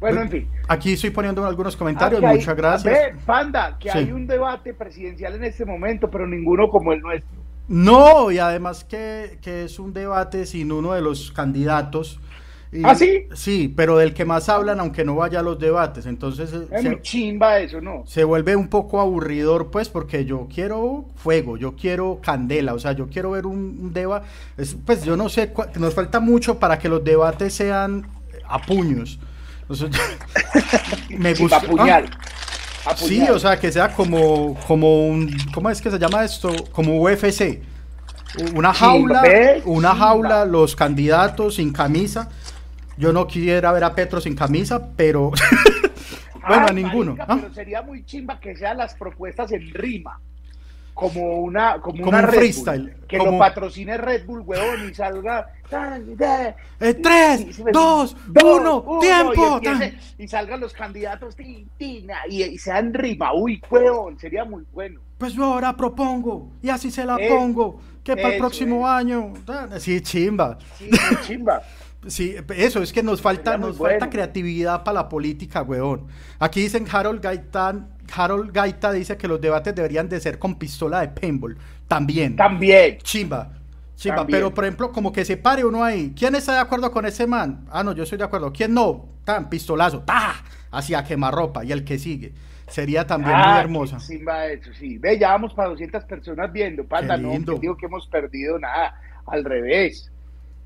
Bueno, en fin. Aquí estoy poniendo algunos comentarios, muchas gracias. Ve, Panda, que hay un debate presidencial en este momento, pero ninguno como el nuestro. No, y además que, que es un debate sin uno de los candidatos ¿Ah, sí? Sí, pero del que más hablan, aunque no vaya a los debates. Entonces. Eh, es se, chimba eso, ¿no? Se vuelve un poco aburridor, pues, porque yo quiero fuego, yo quiero candela, o sea, yo quiero ver un, debate. Pues yo no sé, nos falta mucho para que los debates sean a puños. me gusta. a puñal. Sí, o sea, que sea como, como un. ¿Cómo es que se llama esto? Como UFC. Una jaula, una jaula, los candidatos sin camisa yo no quisiera ver a Petro sin camisa, pero. bueno, a ninguno. Pero sería muy chimba que sean las propuestas en rima. Como una, como, una freestyle. Que lo patrocine Red Bull, huevón, y salga. Eh, tres, dos, uno, tiempo. Y, salgan los candidatos y, sean rima. Uy, huevón, sería muy bueno. Pues yo ahora propongo, y así se la pongo, que para el próximo año. Sí, chimba. Sí, chimba. Sí, eso es que nos falta, nos falta creatividad para la política, weón. Aquí dicen Harold Gaita, Harold Gaita dice que los debates deberían de ser con pistola de paintball. También. También. Chimba. Chimba. Pero por ejemplo, como que se pare uno ahí. ¿Quién está de acuerdo con ese man? Ah, no, yo estoy de acuerdo. ¿Quién no? Tan, pistolazo. ¡Tah! Hacia quemarropa. Y el que sigue. Sería también muy ah, hermosa. Chimba eso, sí. Ve, ya vamos para 200 personas viendo. Panda, no, digo que hemos perdido nada. Al revés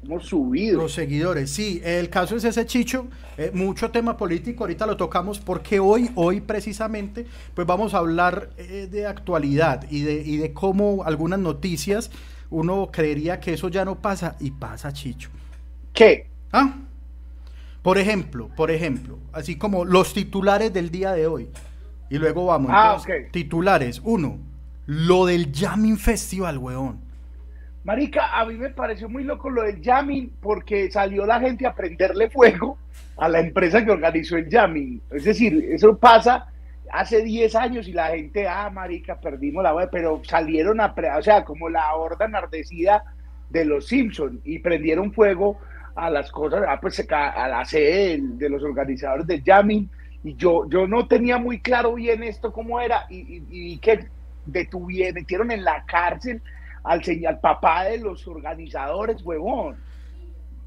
hemos subido. Los seguidores, sí. El caso es ese Chicho. Eh, mucho tema político, ahorita lo tocamos porque hoy, hoy precisamente, pues vamos a hablar eh, de actualidad y de, y de cómo algunas noticias uno creería que eso ya no pasa y pasa, Chicho. ¿Qué? ¿Ah? Por ejemplo, por ejemplo, así como los titulares del día de hoy. Y luego vamos. Ah, Titulares. Uno, lo del Jamming Festival, weón. Marica, a mí me pareció muy loco lo del jamming porque salió la gente a prenderle fuego a la empresa que organizó el jamming. Es decir, eso pasa hace 10 años y la gente, ah, marica, perdimos la web, pero salieron a, o sea, como la horda enardecida de los Simpsons y prendieron fuego a las cosas, ah, pues, a la sede de, los organizadores del jamming y yo, yo no tenía muy claro bien esto cómo era y, y, y que detuvieron, metieron en la cárcel al, al papá de los organizadores, huevón.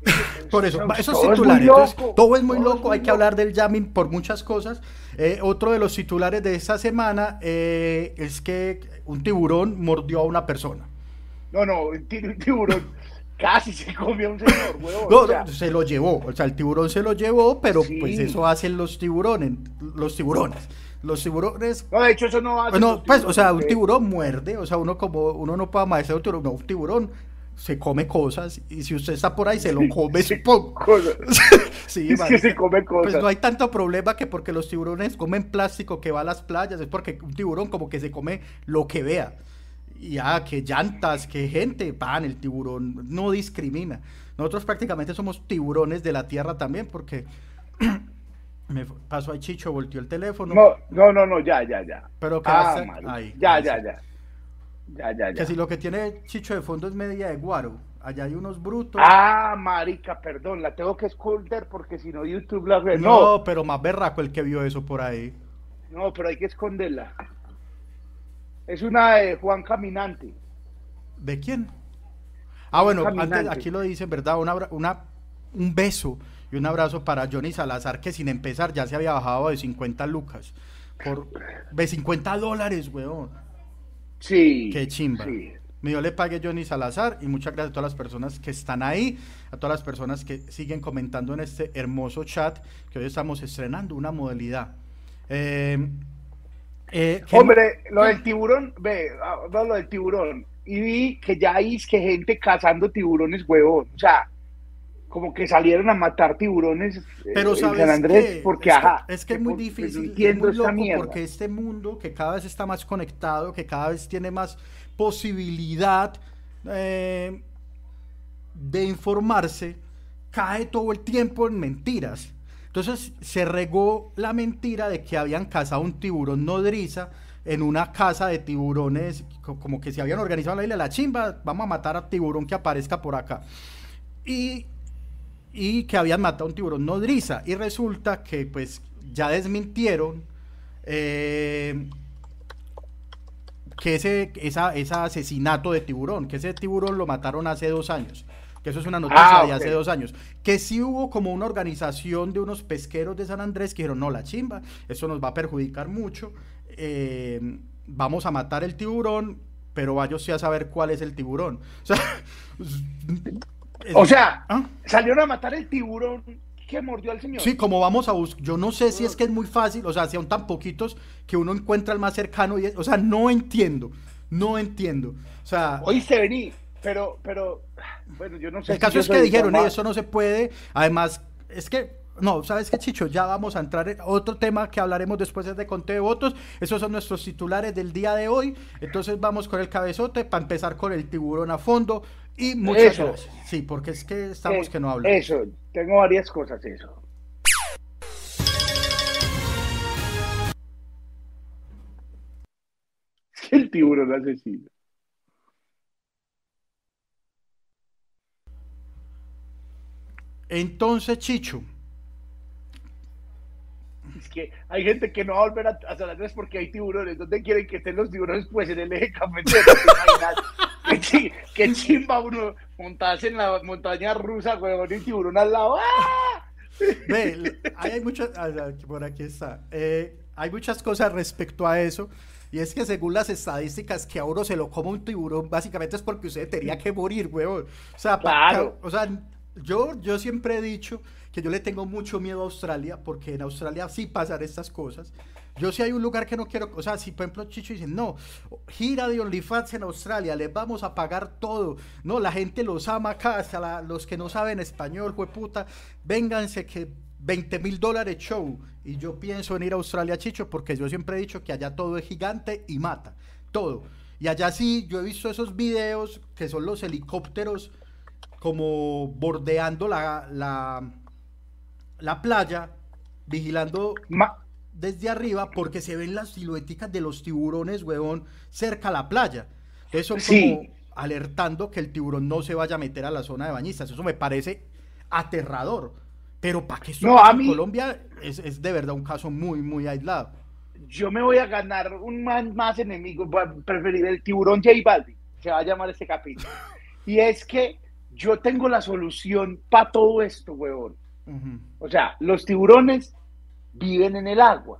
Por eso, esos titulares. todo es muy loco, hay que hablar del jamming por muchas cosas. Eh, otro de los titulares de esta semana eh, es que un tiburón mordió a una persona. No, no, un tiburón casi se comió a un señor, huevón. No, se lo llevó, o sea, el tiburón se lo llevó, pero pues eso hacen los tiburones, los tiburones. Los tiburones. No, de hecho, eso no hace. Bueno, pues, o sea, un tiburón muerde. O sea, uno como uno no puede amanecer un tiburón. No, un tiburón se come cosas. Y si usted está por ahí, se lo come, supongo. sí, es que se come cosas. Pues no hay tanto problema que porque los tiburones comen plástico que va a las playas. Es porque un tiburón, como que se come lo que vea. Y ah, que llantas, que gente, pan, el tiburón no discrimina. Nosotros prácticamente somos tiburones de la tierra también, porque Me pasó a Chicho, volteó el teléfono. No, no, no, no ya, ya, ya. Pero que ah, ahí. Ya, ya, ya. Ya, ya, ya. Que si lo que tiene Chicho de fondo es media de guaro. Allá hay unos brutos. Ah, marica, perdón, la tengo que esconder porque si no YouTube la ve. No, pero más berraco el que vio eso por ahí. No, pero hay que esconderla. Es una de Juan Caminante. ¿De quién? Ah, bueno, antes aquí lo dicen, ¿verdad? Una, una, un beso y un abrazo para Johnny Salazar, que sin empezar ya se había bajado de 50 lucas. Por, de 50 dólares, weón. Sí. Qué chimba. Sí. Me le pague Johnny Salazar y muchas gracias a todas las personas que están ahí, a todas las personas que siguen comentando en este hermoso chat que hoy estamos estrenando una modalidad. Eh, eh, Hombre, lo del tiburón, ve, ah, no, lo del tiburón. Y vi que ya hay que gente cazando tiburones, huevón. O sea, como que salieron a matar tiburones Pero en San Andrés porque es que, es muy difícil porque este mundo que cada vez está más conectado que cada vez tiene más posibilidad eh, de informarse cae todo el tiempo en mentiras. Entonces se regó la mentira de que habían cazado un tiburón nodriza en una casa de tiburones como que se habían organizado la isla de la chimba vamos a matar a tiburón que aparezca por acá. Y y que habían matado a un tiburón nodriza. Y resulta que pues ya desmintieron eh, que ese esa, asesinato de tiburón, que ese tiburón lo mataron hace dos años. Que eso es una noticia ah, de hace dos años. Que sí hubo como una organización de unos pesqueros de San Andrés que dijeron, no, la chimba, eso nos va a perjudicar mucho. Eh, vamos a matar el tiburón, pero vaya a saber cuál es el tiburón. O sea, ¿ah? salieron a matar el tiburón que mordió al señor. Sí, como vamos a buscar, yo no sé si es que es muy fácil, o sea, son tan poquitos que uno encuentra el más cercano, y o sea, no entiendo, no entiendo. O sea, oíste vení, pero, pero, bueno, yo no sé. El caso es que dijeron, eso no se puede, además, es que no, ¿sabes qué, Chicho? Ya vamos a entrar en otro tema que hablaremos después de conteo de votos. Esos son nuestros titulares del día de hoy. Entonces vamos con el cabezote para empezar con el tiburón a fondo. Y muchas gracias. Sí, porque es que estamos eh, que no hablamos. Eso, tengo varias cosas, eso. el tiburón asesino. Entonces, Chicho, es que hay gente que no va a volver a, San Andrés porque hay tiburones. ¿Dónde quieren que estén los tiburones? Pues en el eje cafetero. ¿Qué, chimba uno montarse en la montaña rusa, huevón, y tiburón al lado. ¡Ah! Ve, hay muchas, ah, por aquí está, eh, hay muchas cosas respecto a eso, y es que según las estadísticas que a uno se lo come un tiburón, básicamente es porque usted tenía que morir, huevón. O sea, claro. o sea yo, yo siempre he dicho que yo le tengo mucho miedo a Australia, porque en Australia sí pasan estas cosas. Yo si hay un lugar que no quiero, o sea, si por ejemplo Chicho dice, no, gira de OnlyFans en Australia, les vamos a pagar todo, no, la gente los ama acá, hasta los que no saben español, puta, vénganse que 20 mil dólares show. Y yo pienso en ir a Australia, Chicho, porque yo siempre he dicho que allá todo es gigante y mata, todo. Y allá sí, yo he visto esos videos que son los helicópteros como bordeando la, la playa, vigilando desde arriba, porque se ven las silueticas de los tiburones, huevón, cerca a la playa. Eso como alertando que el tiburón no se vaya a meter a la zona de bañistas. Eso me parece aterrador. Pero para que no, a mí, Colombia es, es, de verdad un caso muy, muy aislado. Yo me voy a ganar un más, más enemigo, preferir el tiburón J Balvin, se va a llamar este capítulo. y es que yo tengo la solución para todo esto, huevón. O sea, los tiburones viven en el agua.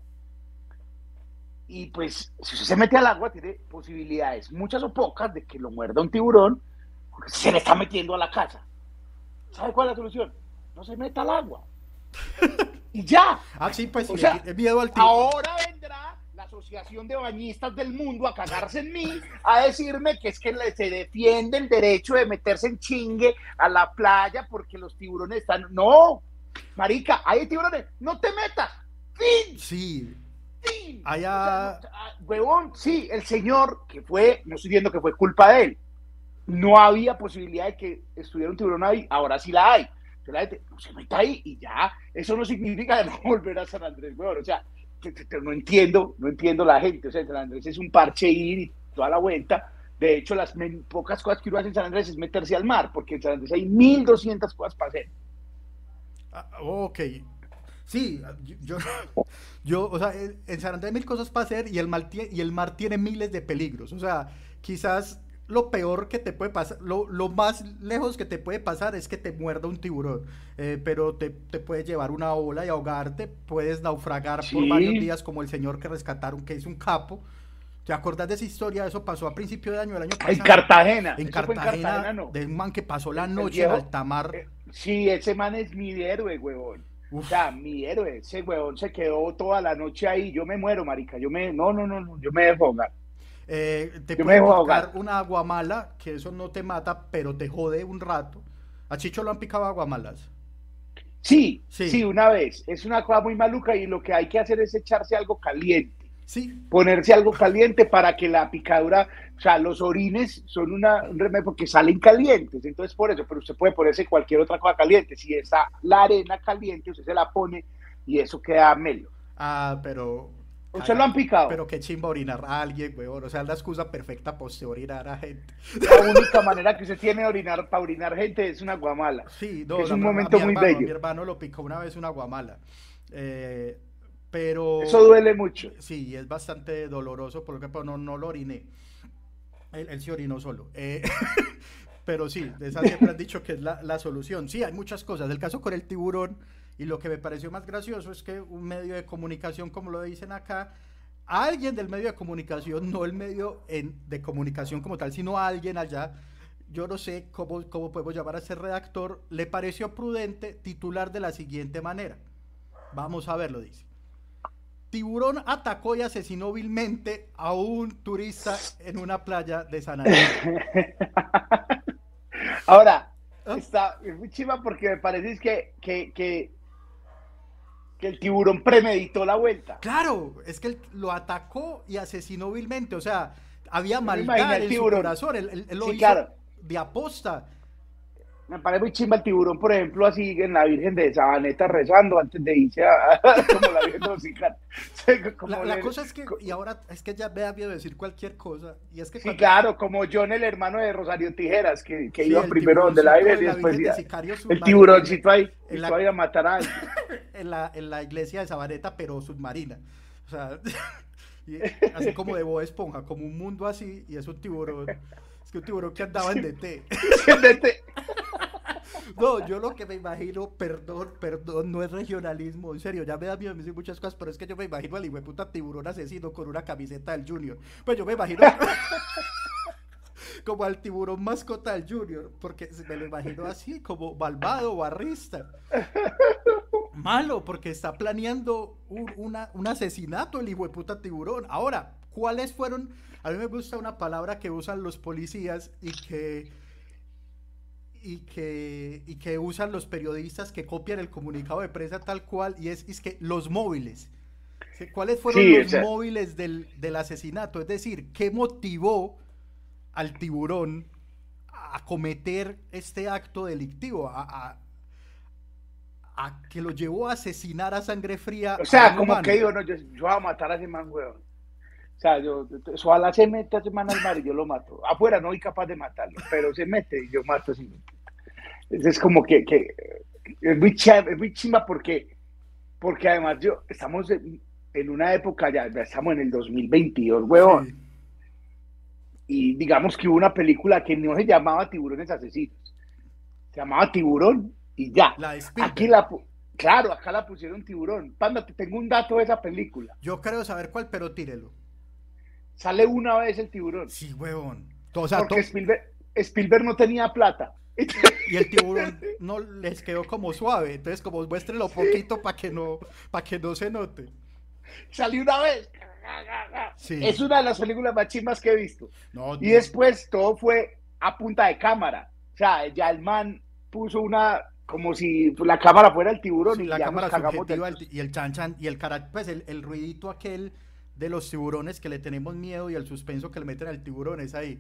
Y pues, si usted se mete al agua, tiene posibilidades, muchas o pocas, de que lo muerda un tiburón, porque se le está metiendo a la casa. ¿Sabe cuál es la solución? No se meta al agua. y ya. Ah, sí, pues, o sea, miedo al tiburón. Ahora vendrá la Asociación de Bañistas del Mundo a cagarse en mí, a decirme que es que se defiende el derecho de meterse en chingue a la playa porque los tiburones están. No, marica, hay tiburones, no te metas. Fin. Sí. Fin. Allá. Ah, huevón, sí, el señor que fue, no estoy diciendo que fue culpa de él. No había posibilidad de que estuviera un tiburón ahí, ahora sí la hay. la gente no se meta ahí y ya. Eso no significa no volver a San Andrés, huevón. O sea, no entiendo, no entiendo la gente. O sea, San Andrés es un parche ir y toda la vuelta. De hecho, las pocas cosas que uno hace en San Andrés es meterse al mar, porque en San Andrés hay 1200 cosas para hacer. Ah, ok. Sí, yo, yo, o sea, en San Andrés hay mil cosas para hacer y el, mar y el mar tiene miles de peligros. O sea, quizás lo peor que te puede pasar, lo, más lejos que te puede pasar es que te muerda un tiburón, eh, pero te, puede llevar una ola y ahogarte, puedes naufragar por varios días como el señor que rescataron, que es un capo. ¿Te acuerdas de esa historia? Eso pasó a principio de año, el año pasado. En Cartagena. En Cartagena, de un man que pasó la noche en alta mar. Eh, sí, ese man es mi héroe, huevón. O sea, mi héroe, ese huevón se quedó toda la noche ahí. Yo me muero, marica. Yo me, no, no, no, no yo me dejo ahogar. Eh, te puede picar una aguamala, que eso no te mata, pero te jode un rato. ¿A Chicho lo han picado aguamalas? Sí, sí, sí, una vez. Es una cosa muy maluca y lo que hay que hacer es echarse algo caliente. Sí. Ponerse algo caliente para que la picadura, o sea, los orines son una, un remedio porque salen calientes, entonces por eso, pero usted puede ponerse cualquier otra cosa caliente. Si está la arena caliente, usted se la pone y eso queda melo. Ah, pero ¿Usted lo han picado? Pero qué chimba orinar a alguien, weón. O sea, es la excusa perfecta para usted orinar a gente. La única manera que usted tiene de orinar para orinar gente es una guamala. Sí, no, es un momento muy bello. Mi hermano lo picó una vez una guamala. Eh, pero... Eso duele mucho. Sí, es bastante doloroso porque no, no lo oriné. Él, él se orinó solo. Eh, pero sí, de esa siempre han dicho que es la, la, solución. Sí, hay muchas cosas. El caso con el tiburón y lo que me pareció más gracioso es que un medio de comunicación, como lo dicen acá, alguien del medio de comunicación, no el medio de comunicación como tal, sino alguien allá, yo no sé cómo, cómo podemos llamar a ese redactor, le pareció prudente titular de la siguiente manera. Vamos a verlo, dice. Tiburón atacó y asesinó vilmente a un turista en una playa de San Andrés. Ahora, ¿Ah? está muy chiva porque me parece que, que, que, el tiburón premeditó la vuelta. Claro, es que él lo atacó y asesinó vilmente. O sea, había maldad en su corazón. Él, lo hizo de aposta me parece muy chimba el tiburón, por ejemplo, así en la Virgen de Sabaneta rezando antes de irse a, como la Virgen de la, cosa es que, y ahora es que ya me da miedo decir cualquier cosa, y es que Sí, claro, como John, el hermano de Rosario Tijeras, que, que iba primero donde la Virgen y después el tiburóncito ahí, y la, a matar a en, la, en la iglesia de Sabaneta, pero submarina. O sea, así como de Bob Esponja, como un mundo así, y es un tiburón. Es que un tiburón que andaba en DT. en DT. No, yo lo que me imagino, perdón, perdón, no es regionalismo, en serio, ya me da miedo decir muchas cosas, pero es que yo me imagino al hijo puta tiburón asesino con una camiseta del Junior. Pues yo me imagino como al tiburón mascota del Junior, porque me lo imagino así, como malvado, barrista. Malo, porque está planeando un, un asesinato el hijo de puta tiburón. Ahora, ¿cuáles fueron? A mí me gusta una palabra que usan los policías y que y que, y que usan los periodistas que copian el comunicado de prensa tal cual, y es, es que los móviles. ¿Cuáles fueron los móviles del, del, asesinato? Es decir, ¿qué motivó al tiburón a cometer este acto delictivo? A, a, que lo llevó a asesinar a sangre fría. O sea, como que digo, no, yo, voy a matar a ese man, weón. O sea, yo, ojalá se mete a ese man al mar y yo lo mato. Afuera no soy capaz de matarlo, pero se mete y yo mato. Es como que, que es, muy chimba, es muy chimba porque, porque además yo, estamos en, una época, ya, estamos en el 2022, huevón. Y digamos que hubo una película que no se llamaba Tiburones Asesinos. Se llamaba Tiburón y ya. La Aquí la, claro, acá la pusieron Tiburón. Panda, te tengo un dato de esa película. Yo creo saber cuál, pero tírelo. Sale una vez el tiburón. Sí, huevón. Porque Spielberg no tenía plata. Y el tiburón no les quedó como suave, entonces como muéstrenlo poquito para que no para que no se note. Salió una vez. Es una de las películas más chimas que he visto. y después todo fue a punta de cámara. O sea, ya el man puso una como si la cámara fuera el tiburón y la cámara subjetiva y el chan chan y el cara, pues el, el ruidito aquel de los tiburones que le tenemos miedo y el suspenso que le meten al tiburón es ahí.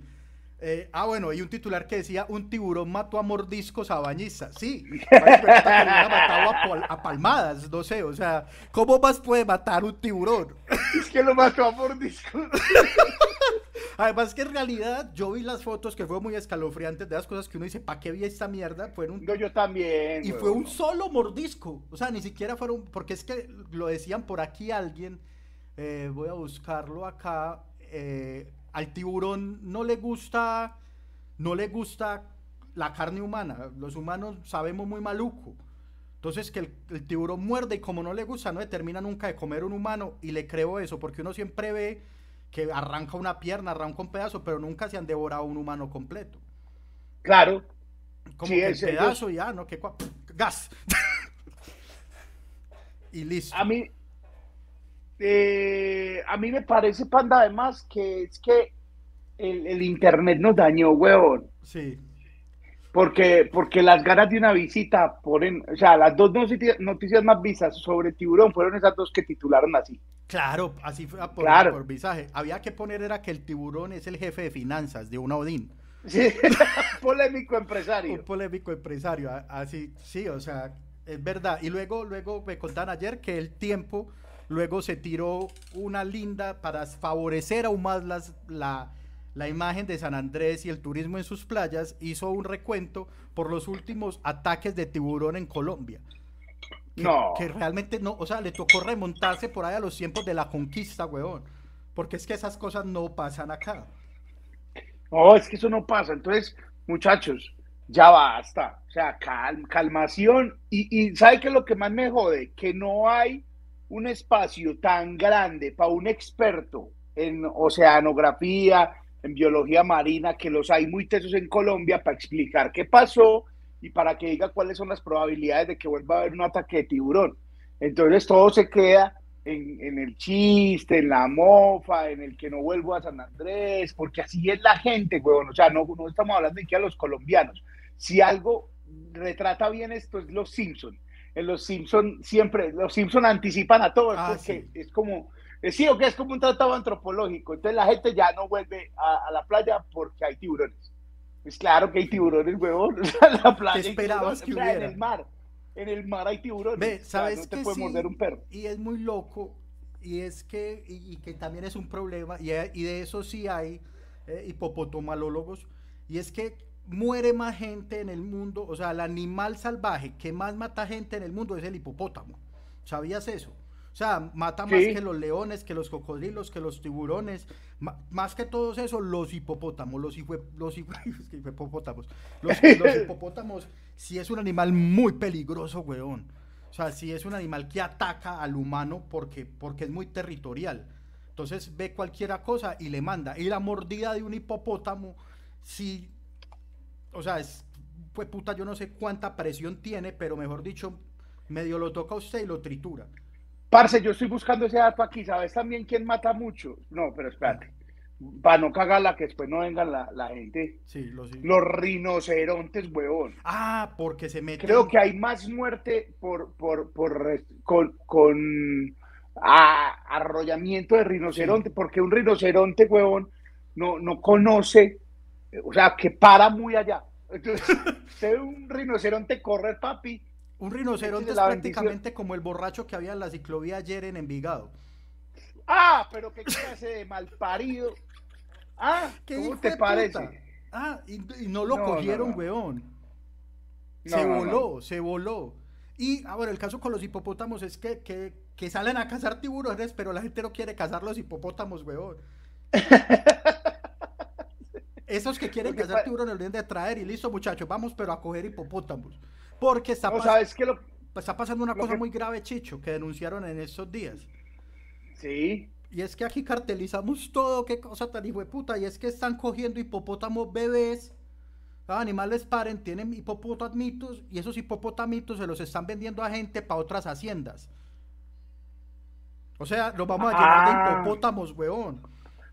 Eh, ah, bueno, hay un titular que decía, un tiburón mató a mordiscos a bañistas. Sí, matado a, palmadas, no sé, o sea, ¿cómo más puede matar un tiburón? Es que lo mató a mordiscos. Además que en realidad yo vi las fotos que fue muy escalofriantes de las cosas que uno dice, ¿para qué vi esta mierda? Fueron... No, yo también. Y fue un solo mordisco. O sea, ni siquiera fueron, porque es que lo decían por aquí alguien, eh, voy a buscarlo acá, eh, al tiburón no le gusta, no le gusta la carne humana. Los humanos sabemos muy maluco. Entonces que el, tiburón muerde y como no le gusta, no determina nunca de comer un humano y le creo eso, porque uno siempre ve que arranca una pierna, arranca un pedazo, pero nunca se han devorado un humano completo. Claro. Como que el pedazo ya, ¿no? Que gas. y listo. A mí, eh, a mí me parece, Panda, además, que es que el, internet nos dañó, huevón. Sí. Porque, porque las ganas de una visita ponen, o sea, las dos noticias, más visas sobre tiburón fueron esas dos que titularon así. Claro, así fue por, claro. por visaje. Había que poner era que el tiburón es el jefe de finanzas de una Odín. Sí, polémico empresario. Un polémico empresario, así, sí, o sea, es verdad. Y luego, luego me contaron ayer que el tiempo luego se tiró una linda para favorecer aún más las, la, la imagen de San Andrés y el turismo en sus playas, hizo un recuento por los últimos ataques de tiburón en Colombia. no. Que realmente no, o sea, le tocó remontarse por ahí a los tiempos de la conquista, weón. Porque es que esas cosas no pasan acá. No, es que eso no pasa. Entonces, muchachos, ya basta. O sea, calmación. Y, y ¿sabe qué es lo que más me jode? Que no hay un espacio tan grande para un experto en oceanografía, en biología marina, que los hay muy tesos en Colombia para explicar qué pasó y para que diga cuáles son las probabilidades de que vuelva a haber un ataque de tiburón. Entonces todo se queda en, el chiste, en la mofa, en el que no vuelvo a San Andrés, porque así es la gente, huevón. O sea, no, no estamos hablando que a los colombianos. Si algo retrata bien esto es Los Simpson. En Los Simpson siempre, Los Simpson anticipan a todo, ah, porque es como eh, sí, o que es como un tratado antropológico. Entonces la gente ya no vuelve a, la playa porque hay tiburones. Es claro que hay tiburones, huevón. O la playa. esperabas que hubiera? En el mar. En el mar hay tiburones. Ve, ¿sabes no te puede morder un perro. Y es muy loco. Y es que, y, que también es un problema. Y, y de eso sí hay eh, hipopotomalólogos. Y es que muere más gente en el mundo. O sea, el animal salvaje que más mata gente en el mundo es el hipopótamo. ¿Sabías eso? O sea, mata más que los leones, que los cocodrilos, que los tiburones, más que todos esos, los hipopótamos, los, los, hipopótamos. Los, hipopótamos sí es un animal muy peligroso, weón. O sea, sí es un animal que ataca al humano porque, porque es muy territorial. Entonces ve cualquier cosa y le manda. Y la mordida de un hipopótamo, sí, o sea, es, pues puta, yo no sé cuánta presión tiene, pero mejor dicho, medio lo toca a usted y lo tritura. Parce, yo estoy buscando ese dato aquí. ¿Sabes también quién mata mucho? No, pero espérate. Para no cagarla, que después no venga la, gente. Sí, los, los rinocerontes, huevón. Ah, porque se meten. Creo que hay más muerte por, por, por con, con arrollamiento de rinoceronte, porque un rinoceronte, huevón, no, no conoce, o sea, que para muy allá. Entonces, un rinoceronte correr, papi, un rinoceronte es prácticamente como el borracho que había en la ciclovía ayer en Envigado. Ah, pero qué clase de malparido. Ah, ¿cómo te parece? Ah, y, no lo cogieron, weón. se voló, se voló. Y ahora el caso con los hipopótamos es que, que, salen a cazar tiburones, pero la gente no quiere cazar los hipopótamos, weón. Esos que quieren cazar tiburones lo deben de traer y listo, muchachos, vamos pero a coger hipopótamos. Porque está, está pasando una cosa muy grave, Chicho, que denunciaron en estos días. Sí. Y es que aquí cartelizamos todo, qué cosa tan hijo de puta. Y es que están cogiendo hipopótamos bebés, animales paren, tienen hipopótamitos, y esos hipopótamitos se los están vendiendo a gente para otras haciendas. O sea, los vamos a llenar de ah. hipopótamos, weón.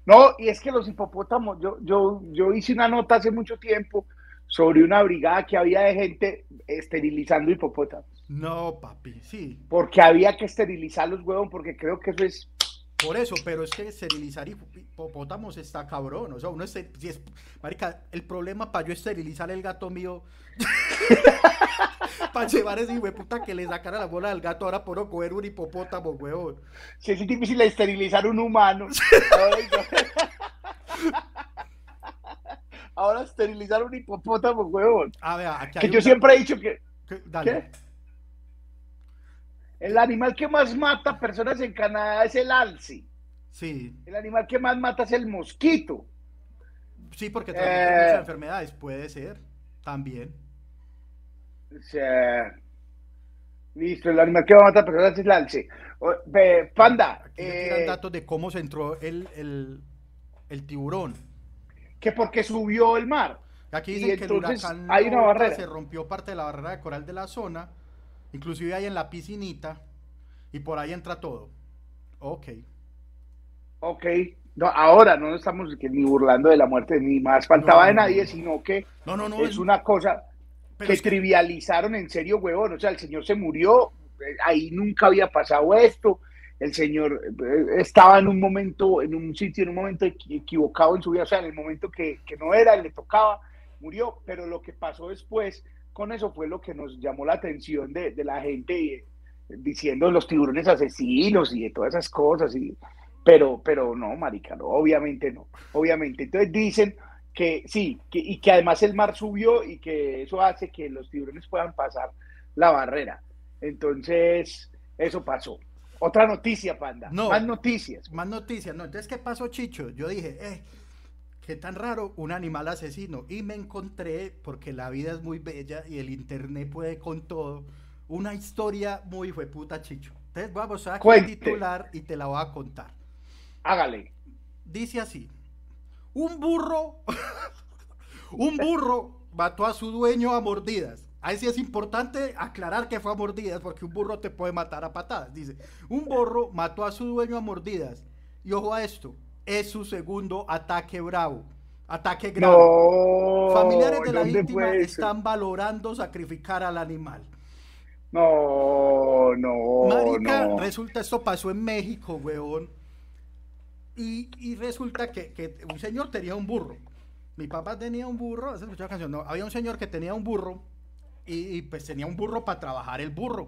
No, y es que los hipopótamos, yo, yo, yo hice una nota hace mucho tiempo sobre una brigada que había de gente esterilizando hipopótamos. No, papi, sí. Porque había que esterilizar los huevos, porque creo que eso es. Por eso, pero es que esterilizar hipopótamos está cabrón. O sea, uno es, si es. Marica, el problema para yo esterilizar el gato mío. para llevar ese puta que le sacara la bola al gato, ahora puedo coger un hipopótamo, huevón. Sí, es difícil esterilizar un humano. ahora esterilizar un hipopótamo, huevón. A ver, aquí que yo siempre he dicho que. Dale. El animal que más mata personas en Canadá es el alce. Sí. El animal que más mata es el mosquito. Sí, porque transmite muchas eh, enfermedades, puede ser, también. O sea, listo, el animal que más mata personas es el alce. panda. Aquí eh, datos de cómo se entró el, el, el tiburón que porque subió el mar. Aquí dicen que el huracán hay una barrera. se rompió parte de la barrera de coral de la zona, inclusive hay en la piscinita, y por ahí entra todo. Ok. Ok. No, ahora no estamos ni burlando de la muerte, ni más faltaba de nadie, sino que no, no, no, es una cosa que trivializaron en serio, huevón. O sea, el señor se murió, eh, ahí nunca había pasado esto el señor eh, estaba en un momento, en un sitio, en un momento equivocado en su vida, o sea, en el momento que, no era, le tocaba, murió, pero lo que pasó después con eso fue lo que nos llamó la atención de, la gente diciendo los tiburones asesinos y de todas esas cosas, y, pero, pero no, marica, no, obviamente no, obviamente. Entonces dicen que sí, y que además el mar subió y que eso hace que los tiburones puedan pasar la barrera. Entonces, eso pasó. Otra noticia, Panda. No, más noticias. Más noticias. No, entonces, ¿qué pasó, Chicho? Yo dije, eh, qué tan raro, un animal asesino. Y me encontré, porque la vida es muy bella y el internet puede con todo, una historia muy puta, Chicho. Entonces, vamos a titular y te la voy a contar. Hágale. Dice así: Un burro, un burro mató a su dueño a mordidas. Ahí sí es importante aclarar que fue a mordidas, porque un burro te puede matar a patadas. Dice, un burro mató a su dueño a mordidas. Y ojo a esto, es su segundo ataque bravo. Ataque grave. Familiares de la víctima están valorando sacrificar al animal. No, no. Marica, resulta esto pasó en México, weón. Y, resulta que, un señor tenía un burro. Mi papá tenía un burro, canción? No, había un señor que tenía un burro y, pues tenía un burro para trabajar el burro.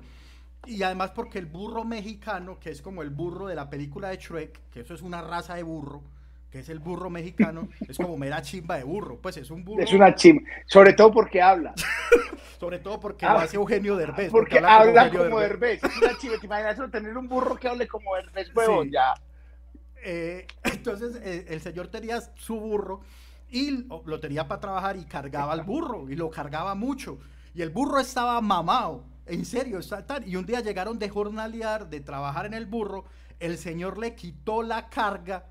Y además porque el burro mexicano, que es como el burro de la película de Shrek, que eso es una raza de burro, que es el burro mexicano, es como mera chimba de burro. Pues es un burro. Es una chimba, sobre todo porque habla. sobre todo porque lo hace Eugenio Derbez. Porque, habla, como, Derbez. Es una chimba, te imaginas tener un burro que hable como Derbez, huevón, ya. Eh, entonces eh, el señor tenía su burro y lo tenía para trabajar y cargaba al burro y lo cargaba mucho. Y el burro estaba mamado, en serio, y un día llegaron de jornalear, de trabajar en el burro, el señor le quitó la carga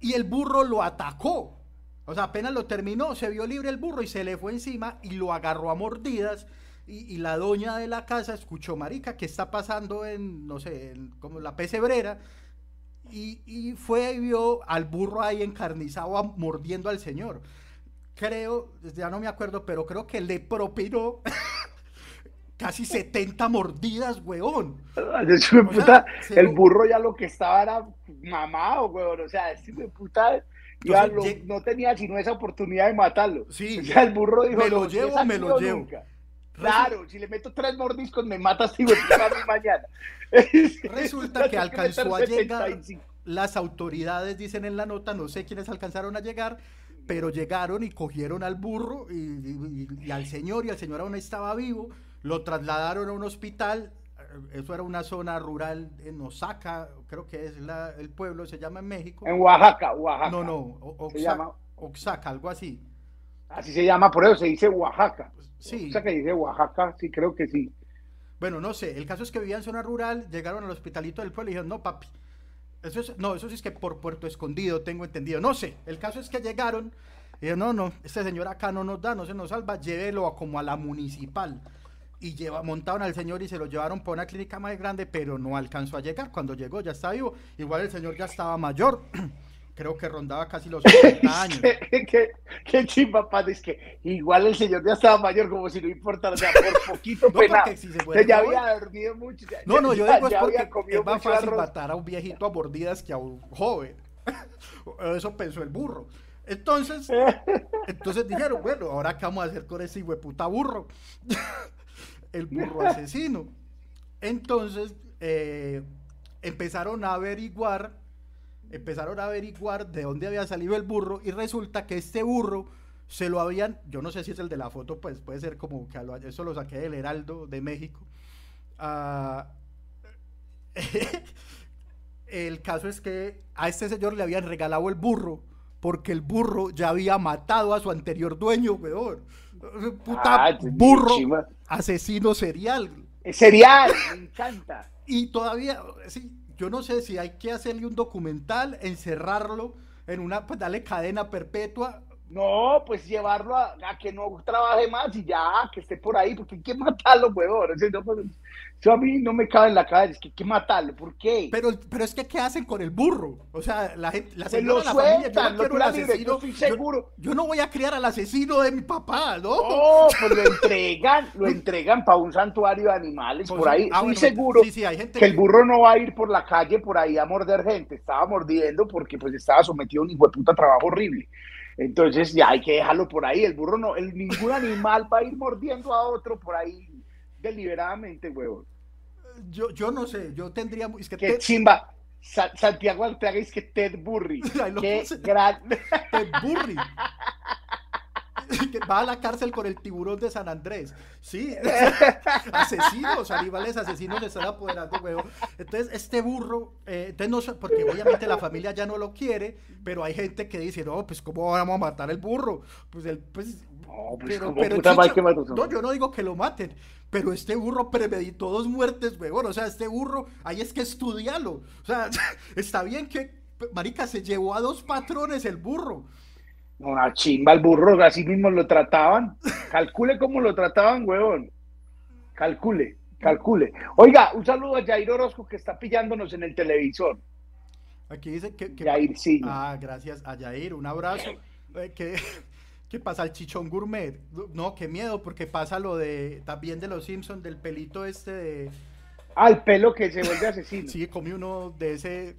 y el burro lo atacó. O sea, apenas lo terminó, se vio libre el burro y se le fue encima y lo agarró a mordidas. Y, la doña de la casa escuchó, marica, ¿qué está pasando en, no sé, como la pesebrera? Y, y, fue y vio al burro ahí encarnizado mordiendo al señor creo, ya no me acuerdo, pero creo que le propinó casi 70 mordidas, weón. puta, el burro ya lo que estaba era mamado, weón. O sea, este puta ya no tenía sino esa oportunidad de matarlo. Sí. O sea, el burro dijo, me lo llevo, me lo llevo. Claro, si le meto tres mordiscos me matas, digo, mañana. Resulta que alcanzó a llegar, las autoridades dicen en la nota, no sé quiénes alcanzaron a llegar, pero llegaron y cogieron al burro y, al señor, y el señor aún estaba vivo, lo trasladaron a un hospital, eh, eso era una zona rural en Osaka, creo que es el pueblo, se llama en México. En Oaxaca, Oaxaca. No, no, Oaxaca, se llama... Oaxaca, algo así. Así se llama, por eso se dice Oaxaca. Sí. O que dice Oaxaca, sí, creo que sí. Bueno, no sé, el caso es que vivían en zona rural, llegaron al hospitalito del pueblo y dijeron, no, papi, eso es, no, eso sí es que por Puerto Escondido tengo entendido. No sé, el caso es que llegaron y dijeron, no, no, este señor acá no nos da, no se nos salva, llévelo como a la municipal. Y lleva, montaron al señor y se lo llevaron por una clínica más grande, pero no alcanzó a llegar. Cuando llegó ya está vivo. Igual el señor ya estaba mayor. creo que rondaba casi los 80 años. qué, qué, chimba, es que igual el señor ya estaba mayor, como si no importara, o sea, por poquito no, pena. Si se ya había dormido mucho. no, no, yo digo es porque es más fácil matar a un viejito a mordidas que a un joven. Eso pensó el burro. Entonces, entonces dijeron, bueno, ahora qué vamos a hacer con ese puta burro. El burro asesino. Entonces, eh, empezaron a averiguar empezaron a averiguar de dónde había salido el burro y resulta que este burro se lo habían, yo no sé si es el de la foto, pues puede ser como que eso lo saqué del Heraldo de México. Ah, el caso es que a este señor le habían regalado el burro porque el burro ya había matado a su anterior dueño, weón. Puta ah, burro asesino serial. Serial, me encanta. Y todavía, sí, yo no sé si hay que hacerle un documental, encerrarlo en una, pues darle cadena perpetua. No, pues llevarlo a, que no trabaje más y ya, que esté por ahí, porque hay que matarlo, weón. Pues, eso a mí no me cabe en la cabeza, es que hay que matarlo, ¿por qué? Pero, pero es que, ¿qué hacen con el burro? O sea, la gente, la Se lo sueltan, no quiero asesino, yo estoy seguro. Yo, no voy a criar al asesino de mi papá, ¿no? No, pues lo entregan, lo entregan para un santuario de animales, pues por ahí. Ah, estoy seguro que, el burro no va a ir por la calle por ahí a morder gente, estaba mordiendo porque pues estaba sometido a un hijo de puta trabajo horrible. Entonces ya hay que dejarlo por ahí, el burro no, el, ningún animal va a ir mordiendo a otro por ahí deliberadamente, huevón. yo, yo no sé, yo tendría... Es que Qué chimba. Santiago Arteaga es que Ted Burry. Qué gran... Ted Burry. que va a la cárcel con el tiburón de San Andrés. Sí, asesinos, animales asesinos se están apoderando, weón. Entonces, este burro, eh, entonces no, porque obviamente la familia ya no lo quiere, pero hay gente que dice, no, pues, ¿cómo vamos a matar el burro? Pues, el, pues, no, pues, pero, pero no, yo no digo que lo maten, pero este burro premeditó dos muertes, weón. O sea, este burro, ahí es que estudiarlo. O sea, está bien que, marica, se llevó a dos patrones el burro. Una chimba el burro, así mismo lo trataban. Calcule cómo lo trataban, huevón. Calcule, calcule. Oiga, un saludo a Jair Orozco que está pillándonos en el televisor. Aquí dice que. Jair, sí. Ah, gracias a Jair, un abrazo. Eh, ¿Qué pasa? El chichón gourmet. No, qué miedo, porque pasa lo de. También de los Simpsons, del pelito este de. Ah, el pelo que se vuelve asesino. sí, comí uno de ese.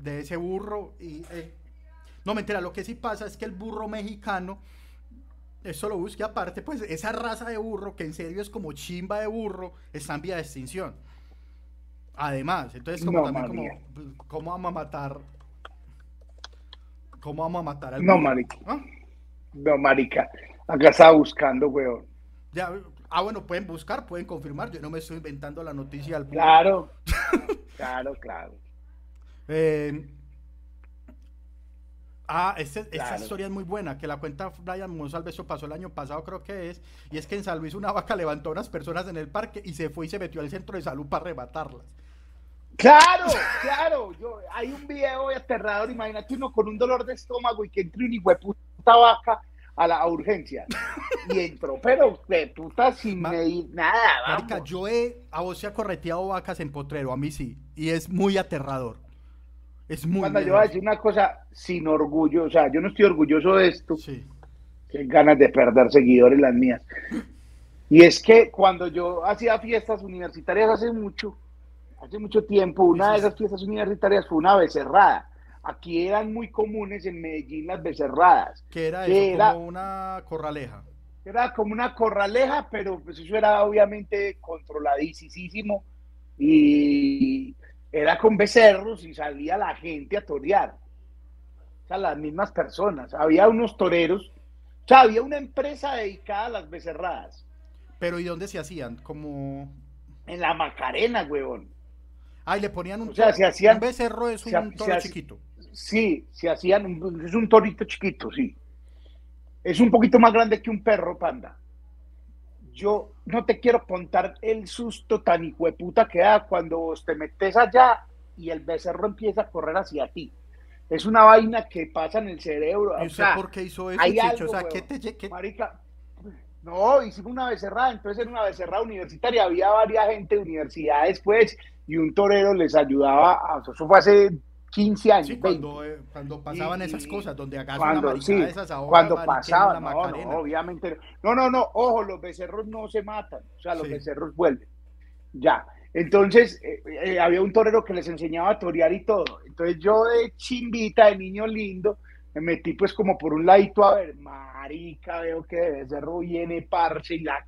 De ese burro y eh, no, mentira, lo que sí pasa es que el burro mexicano, eso lo busque aparte, pues esa raza de burro, que en serio es como chimba de burro, está en vía de extinción. Además, entonces como también como, pues, ¿cómo vamos a matar? ¿Cómo vamos a matar al No, marica. ¿Ah? No, marica. Acá estaba buscando, weón. Ya, ah, bueno, pueden buscar, pueden confirmar. Yo no me estoy inventando la noticia al Claro, claro, claro. Eh, Ah, esta historia es muy buena, que la cuenta Brian Monsalve, eso pasó el año pasado creo que es, y es que en San Luis una vaca levantó a unas personas en el parque y se fue y se metió al centro de salud para arrebatarlas. Claro, claro, yo, hay un video aterrador, imagínate uno con un dolor de estómago y que entre un puta vaca a la urgencia. Y entró, pero de puta sin medir nada. Marica, yo he, a vos se ha correteado vacas en potrero, a mí sí, y es muy aterrador. Es muy Cuando yo voy a decir una cosa sin orgullo, o sea, yo no estoy orgulloso de esto. Sí. Qué ganas de perder seguidores las mías. Y es que cuando yo hacía fiestas universitarias hace mucho, hace mucho tiempo, una de esas fiestas universitarias fue una becerrada. Aquí eran muy comunes en Medellín las becerradas. ¿Qué era eso? era, como una corraleja. Era como una corraleja, pero pues eso era obviamente controladísimo. Y era con becerros y salía la gente a torear. O sea, las mismas personas. Había unos toreros. O sea, había una empresa dedicada a las becerradas. Pero ¿y dónde se hacían? Como... En la Macarena, huevón. Ah, y le ponían un, o sea, se hacían, un becerro, es un toro chiquito. Sí, se hacían, es un torito chiquito, sí. Es un poquito más grande que un perro, panda yo no te quiero contar el susto tan hijueputa que da cuando te metes allá y el becerro empieza a correr hacia ti. Es una vaina que pasa en el cerebro. ¿Y usted por qué hizo eso, Chicho? o sea, ¿qué te... Marica, no, hicimos una becerrada, entonces en una becerrada universitaria había varias gente de universidades, pues, y un torero les ayudaba, a, eso fue hace 15 años. Sí, cuando, eh, cuando pasaban esas cosas, donde hagas cuando, sí, esas Cuando pasaban, no, no, obviamente. No, no, no, ojo, los becerros no se matan, o sea, los becerros vuelven. Ya. Entonces, eh, eh, había un torero que les enseñaba a torear y todo. Entonces, yo de chimbita, de niño lindo, me metí pues como por un ladito a ver, marica, veo que de becerro viene parce y la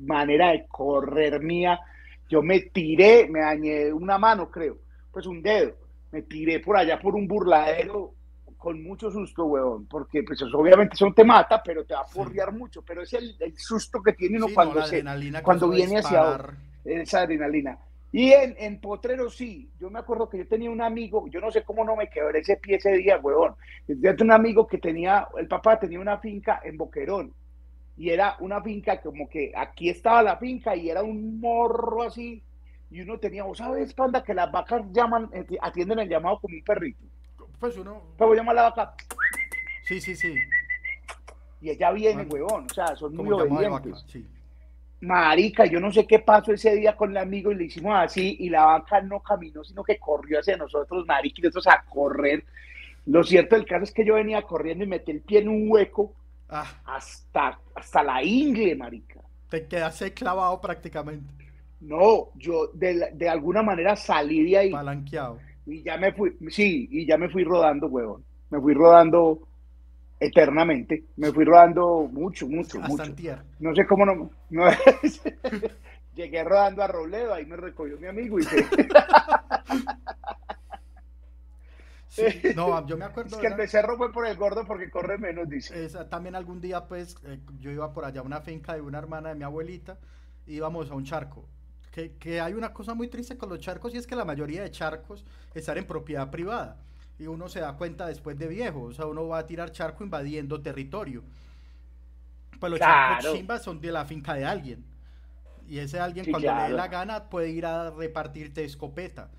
manera de correr mía. Yo me tiré, me dañé una mano, creo, pues un dedo me tiré por allá por un burladero con mucho susto, weón, porque pues obviamente eso te mata, pero te va a porrear mucho, pero es el, susto que tiene uno cuando, cuando viene hacia esa adrenalina. Y en, en, Potrero sí, yo me acuerdo que yo tenía un amigo, yo no sé cómo no me quebré ese pie ese día, weón. Yo tenía un amigo que tenía, el papá tenía una finca en Boquerón, y era una finca como que aquí estaba la finca y era un morro así, y uno tenía, ¿vos sabes, panda, que las vacas llaman, eh, atienden el llamado como un perrito? Pues uno. ¿Cómo llama la vaca? Sí, sí, sí. Y ella viene, huevón, o sea, son muy obedientes. Sí. Marica, yo no sé qué pasó ese día con el amigo y le hicimos así y la vaca no caminó, sino que corrió hacia nosotros, marica, y nosotros a correr. Lo cierto del caso es que yo venía corriendo y metí el pie en un hueco ah. hasta, hasta la ingle, marica. Te quedaste clavado prácticamente. No, yo de, de alguna manera salí de ahí. Palanqueado. Y ya me fui, sí, y ya me fui rodando, huevón. Me fui rodando eternamente. Me fui rodando mucho, mucho, mucho. No sé cómo no. llegué rodando a Robledo, ahí me recogió mi amigo y se... no, yo me acuerdo. Es que el becerro fue por el gordo porque corre menos, dice. también algún día, pues, eh, yo iba por allá a una finca de una hermana de mi abuelita, íbamos a un charco. Que, que, hay una cosa muy triste con los charcos y es que la mayoría de charcos están en propiedad privada. Y uno se da cuenta después de viejo. O sea, uno va a tirar charco invadiendo territorio. Pues los charcos chimbas son de la finca de alguien. Y ese alguien, cuando le dé la gana, puede ir a repartirte escopeta.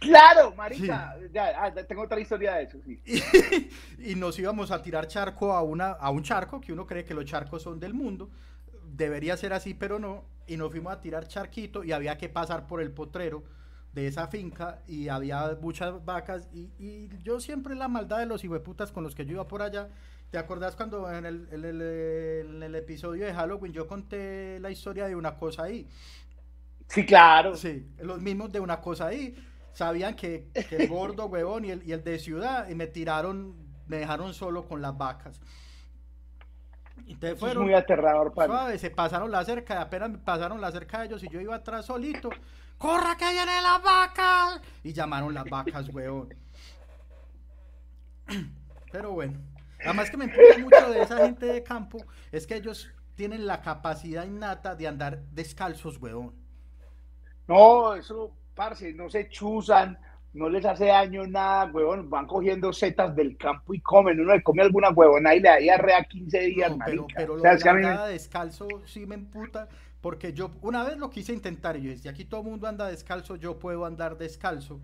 Claro, marica. Ya, ah, tengo otra historia de eso, sí. y, nos íbamos a tirar charco a, una, a un charco, que uno cree que los charcos son del mundo. Debería ser así, pero no. Y nos fuimos a tirar charquito y había que pasar por el potrero de esa finca y había muchas vacas. Y, y yo siempre la maldad de los hijueputas con los que yo iba por allá. ¿Te acordás cuando en el, en el, en el episodio de Halloween yo conté la historia de una cosa ahí? Sí, claro. Sí, los mismos de una cosa ahí sabían que, el gordo, huevón, y el, y el de ciudad, y me tiraron, me dejaron solo con las vacas. Entonces fueron, es muy aterrador para se pasaron la cerca, apenas me pasaron la cerca de ellos y yo iba atrás solito. ¡Corra que vienen las vacas! Y llamaron las vacas, huevón. Pero bueno, además que me importa mucho de esa gente de campo es que ellos tienen la capacidad innata de andar descalzos, huevón. No, eso parce, no se chuzan, no les hace daño nada, huevón, van cogiendo setas del campo y comen, uno le come alguna huevona y le da diarrea 15 días, no, pero, pero lo de descalzo sí me emputa, porque yo una vez lo quise intentar y yo decía, aquí todo el mundo anda descalzo, yo puedo andar descalzo.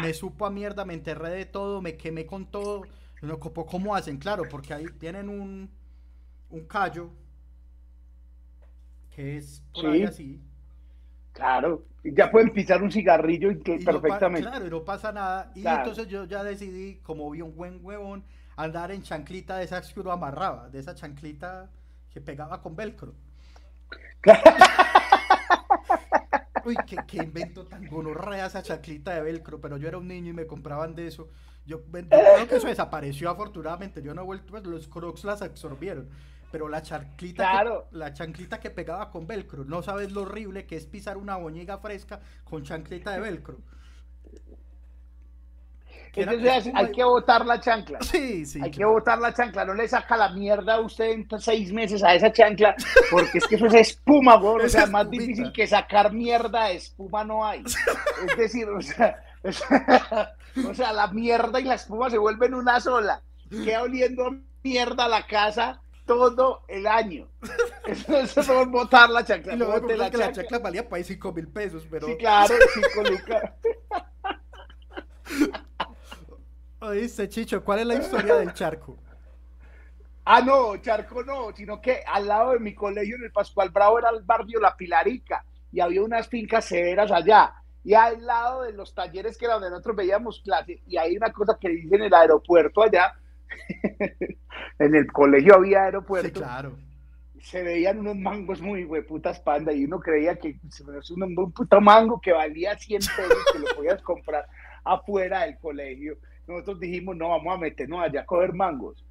Me supo a mierda, me enterré de todo, me quemé con todo. No, ¿Cómo hacen? Claro, porque ahí tienen un, un callo que es por ahí así Claro, ya pueden pisar un cigarrillo y que perfectamente. claro, y no pasa nada. Y entonces yo ya decidí, como vi un buen huevón, andar en chanclita de esa que uno amarraba, de esa chanclita que pegaba con velcro. Uy, qué, invento tan gonorrea esa chanclita de velcro, pero yo era un niño y me compraban de eso. Yo, creo que eso desapareció afortunadamente, yo no he vuelto, pues, los crocs las absorbieron pero la chanclita, que, la chanclita que pegaba con velcro, no sabes lo horrible que es pisar una boñiga fresca con chanclita de velcro. Entonces hay que botar la chancla. Sí, sí. Hay que botar la chancla. No le saca la mierda a usted en seis meses a esa chancla, porque es que eso es espuma, güey. O sea, más difícil que sacar mierda de espuma no hay. Es decir, o sea, o sea, la mierda y la espuma se vuelven una sola. Queda oliendo mierda la casa todo el año. Eso, es botar la chancla. Y luego la, que la chancla valía para 5 mil pesos, pero... Sí, claro, 5 lucas. Oíste, Chicho, ¿cuál es la historia del charco? Ah, no, charco no, sino que al lado de mi colegio en el Pascual Bravo era el barrio La Pilarica y había unas fincas severas allá. Y al lado de los talleres que era donde nosotros veíamos clase, y hay una cosa que dicen en el aeropuerto allá, en el colegio había aeropuerto. claro. Se veían unos mangos muy putas panda y uno creía que se un, un puto mango que valía 100 pesos que lo podías comprar afuera del colegio. Nosotros dijimos, no, vamos a meternos allá a coger mangos.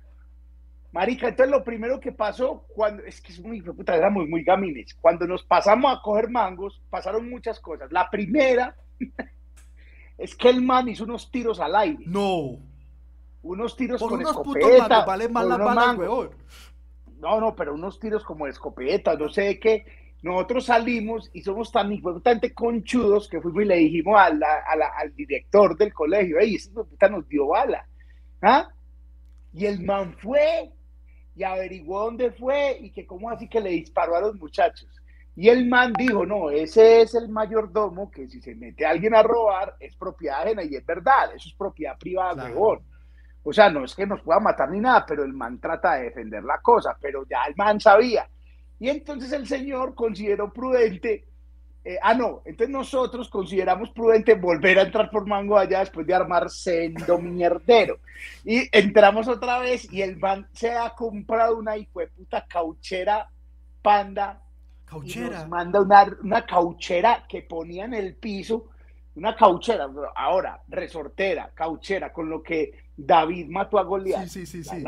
Marica, entonces lo primero que pasó, cuando, es que es muy, puta, éramos muy gamines. Cuando nos pasamos a coger mangos, pasaron muchas cosas. La primera es que el man hizo unos tiros al aire. No unos tiros con escopeta. vale más la No, no, pero unos tiros como de escopeta, no sé qué. Nosotros salimos y somos tan importante conchudos que fuimos y le dijimos a al director del colegio, ey, ese puta nos dio bala. ¿Ah? Y el man fue y averiguó dónde fue y que cómo así que le disparó a los muchachos. Y el man dijo, no, ese es el mayordomo que si se mete alguien a robar es propiedad ajena y es verdad, eso es propiedad privada, mejor. O sea, no es que nos pueda matar ni nada, pero el man trata de defender la cosa, pero ya el man sabía. Y entonces el señor consideró prudente, eh, ah, no, entonces nosotros consideramos prudente volver a entrar por Mango allá después de armar sendo mierdero. Y entramos otra vez y el man se ha comprado una hijo de puta cauchera panda. Cauchera. Y nos manda una, una cauchera que ponía en el piso, una cauchera, ahora, resortera, cauchera, con lo que David mató a Goliat. Sí, sí, sí.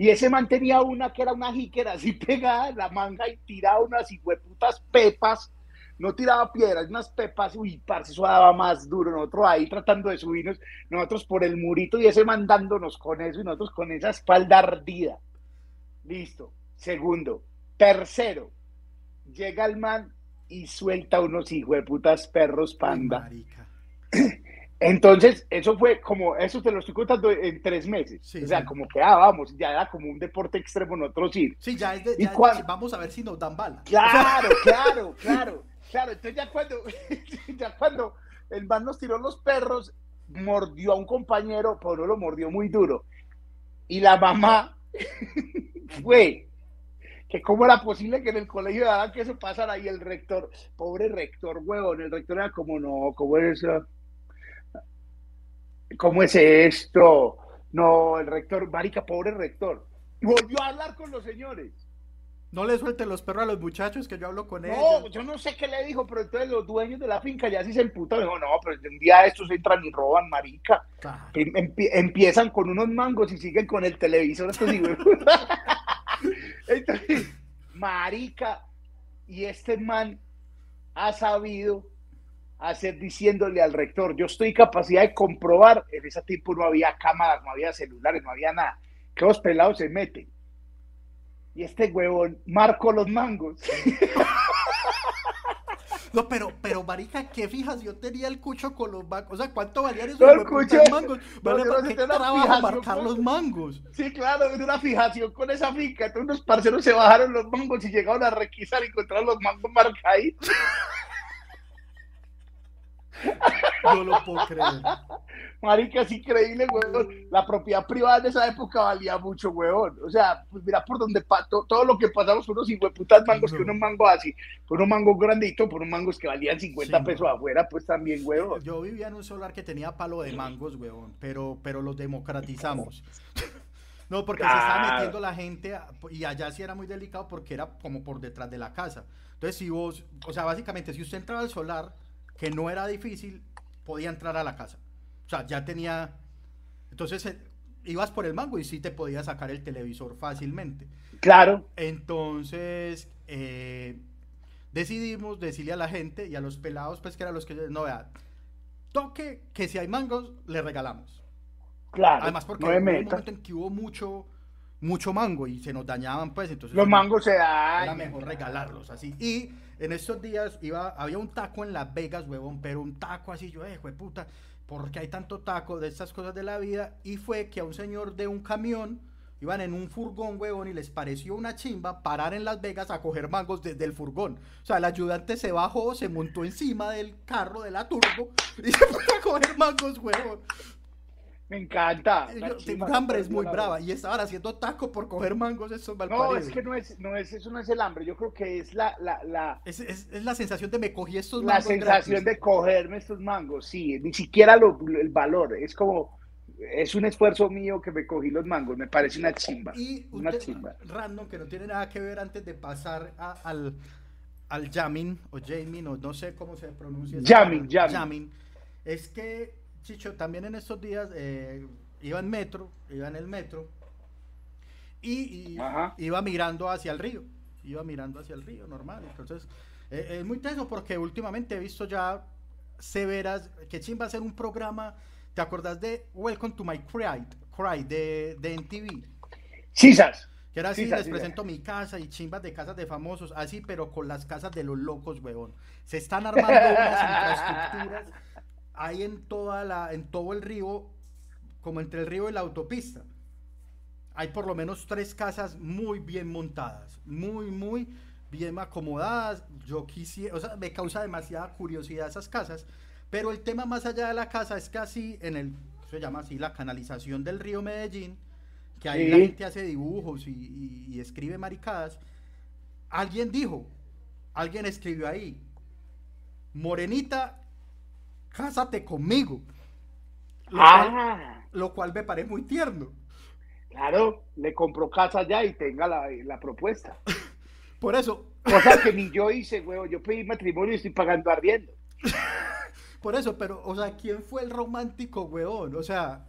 Y ese man tenía una que era una jíquera así pegada en la manga y tiraba unas hijueputas pepas. No tiraba piedras, unas pepas. Uy, parce, eso daba más duro. Nosotros ahí tratando de subirnos, nosotros por el murito y ese man dándonos con eso y nosotros con esa espalda ardida. Listo. Segundo. Tercero. Llega el man y suelta unos hijueputas perros panda. Entonces, eso fue como, eso te lo estoy contando en tres meses. o sea, como que, ah, vamos, ya era como un deporte extremo nosotros ir. Sí, ya es de, vamos a ver si nos dan bala. Claro, claro, claro, claro. Entonces ya cuando, ya cuando el man nos tiró los perros, mordió a un compañero, pero lo mordió muy duro. Y la mamá fue, que cómo era posible que en el colegio hagan que eso pasara y el rector, pobre rector, huevón, el rector era como, no, ¿cómo es eso? ¿Cómo es esto? No, el rector, marica, pobre rector. volvió a hablar con los señores. No le suelte los perros a los muchachos que yo hablo con ellos. No, yo no sé qué le dijo, pero entonces los dueños de la finca ya sí se emputan. Dijo, no, pero un día estos entran y roban, marica. Em, empiezan con unos mangos y siguen con el televisor. Estos entonces, marica, y este man ha sabido hacer diciéndole al rector, yo estoy capacidad de comprobar, en ese tiempo no había cámaras, no había celulares, no había nada, que los pelados se meten. Y este huevón marcó los mangos. No, pero, pero, marica, qué fijas, yo tenía el cucho con los mangos. O sea, ¿cuánto valían esos mangos? Vale, no, qué trabajo marcar los mangos? Sí, claro, en una fijación con esa finca. Entonces unos parceros se bajaron los mangos y llegaron a requisar y encontraron los mangos marcaditos. No lo puedo creer. Marica, es increíble, weón. La propiedad privada de esa época valía mucho, weón. O sea, pues mira por donde todo, todo lo que pasamos por unos putas mangos, que unos mangos así, por unos mangos granditos, por unos mangos que valían 50 pesos afuera, pues también, weón. Yo vivía en un solar que tenía palo de mangos, weón, pero, pero los democratizamos. No, porque se estaba metiendo la gente y allá sí era muy delicado porque era como por detrás de la casa. Entonces, si vos, o sea, básicamente, si usted entraba al solar, que no era difícil, podía entrar a la casa. O sea, ya tenía... Entonces eh, ibas por el mango y sí te podía sacar el televisor fácilmente. Claro. Entonces eh, decidimos decirle a la gente y a los pelados, pues que eran los que no vean, toque que si hay mangos, le regalamos. Claro. Además, porque hubo un momento en que hubo mucho, mucho mango y se nos dañaban, pues entonces. Los mangos se dañan. Era mejor regalarlos así. Y en estos días iba, había un taco en Las Vegas, huevón, pero un taco así, yo, eh, puta, ¿por qué hay tanto taco de estas cosas de la vida? Y fue que a un señor de un camión, iban en un furgón, huevón, y les pareció una chimba parar en Las Vegas a coger mangos desde el furgón. O sea, el ayudante se bajó, se montó encima del carro de la turbo y se fue a coger mangos, huevón. Me encanta. hambre, es muy brava. Y estaban haciendo taco por coger mangos esos No, es que no es, no es, eso no es el hambre. Yo creo que es la... la, la es, es, es, la sensación de me cogí estos mangos. La sensación de cogerme estos mangos, sí. Ni siquiera lo, el valor. Es como... Es un esfuerzo mío que me cogí los mangos. Me parece una chimba. Y una chimba. random, que no tiene nada que ver antes de pasar al, al jamming, o jamming, o no sé cómo se pronuncia. Jamming, jamming. jamming. Es que Chicho, también en estos días eh, iba en metro, iba en el metro y, iba mirando hacia el río, iba mirando hacia el río, normal. Entonces, eh, es muy tenso porque últimamente he visto ya severas, que chimba hacer un programa, ¿te acordás de Welcome to My Cry, Cry de, de NTV? Sí, Que era así, les presento mi casa y chimbas de casas de famosos, así, pero con las casas de los locos, huevón. Se están armando unas infraestructuras hay en, toda la, en todo el río, como entre el río y la autopista, hay por lo menos tres casas muy bien montadas, muy, muy bien acomodadas. Yo quisiera, o sea, me causa demasiada curiosidad esas casas, pero el tema más allá de la casa es casi en el, se llama así, la canalización del río Medellín, que ahí la gente hace dibujos y, y escribe maricadas. Alguien dijo, alguien escribió ahí, Morenita cásate conmigo. Ah. Lo, cual, me parece muy tierno. Claro, le compró casa ya y tenga la, propuesta. Por eso. Cosa que ni yo hice, huevo. Yo pedí matrimonio y estoy pagando ardiendo. Por eso, pero, o sea, ¿quién fue el romántico, weón? O sea,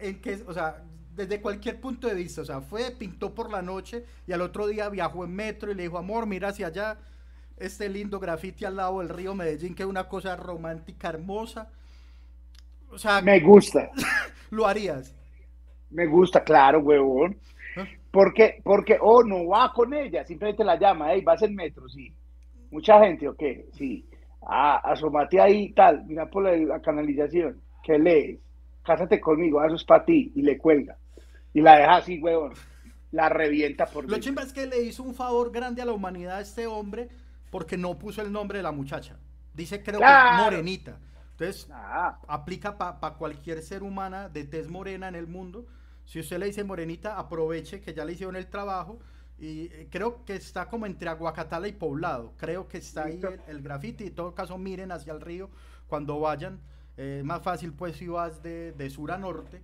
en qué, o sea, desde cualquier punto de vista. O sea, fue, pintó por la noche y al otro día viajó en metro y le dijo, amor, mira hacia allá este lindo grafiti al lado del río Medellín, que es una cosa romántica, hermosa. O sea, me gusta. ¿Lo harías? Me gusta, claro, huevón. ¿Ah? Porque, porque, oh, no va con ella, simplemente la llama, hey, vas en metro, sí. Mucha gente, ok, sí. Ah, asomate ahí, tal, mira por la, canalización, ¿qué lees? Cásate conmigo, eso es para ti, y le cuelga. Y la deja así, huevón. La revienta por Lo chimba es que le hizo un favor grande a la humanidad a este hombre porque no puso el nombre de la muchacha. Dice, creo que morenita. Entonces, ah. aplica para cualquier ser humana de tez morena en el mundo. Si usted le dice morenita, aproveche que ya le hicieron el trabajo. Y eh, creo que está como entre Aguacatala y Poblado. Creo que está ahí el, grafiti. En todo caso, miren hacia el río cuando vayan. Es más fácil, pues, si vas de, de sur a norte.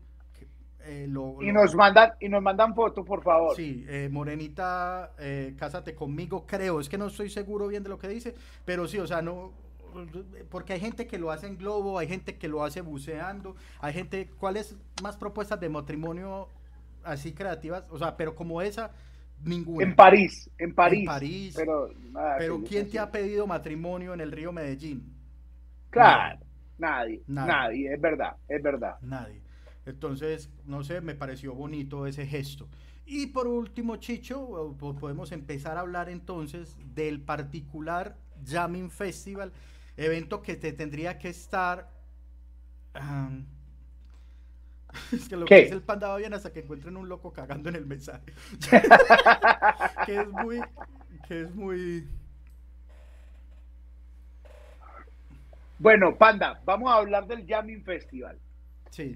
Eh, y nos mandan y nos mandan fotos, por favor. Sí, eh, Morenita, eh, cásate conmigo, creo. Es que no estoy seguro bien de lo que dice, pero sí, o sea, no. Porque hay gente que lo hace en globo, hay gente que lo hace buceando, hay gente. ¿Cuáles más propuestas de matrimonio así creativas? O sea, pero como esa, ninguna. En París, en París. En París. Pero, pero ¿quién te ha pedido matrimonio en el río Medellín? Claro, nadie, nadie, es verdad, es verdad. Nadie. Entonces, no sé, me pareció bonito ese gesto. Y por último, Chicho, podemos empezar a hablar entonces del particular Jamming Festival, evento que te tendría que estar... es que lo que dice el panda va bien hasta que encuentren un loco cagando en el mensaje. que es muy... Que es muy... Bueno, Panda, vamos a hablar del Jamming Festival.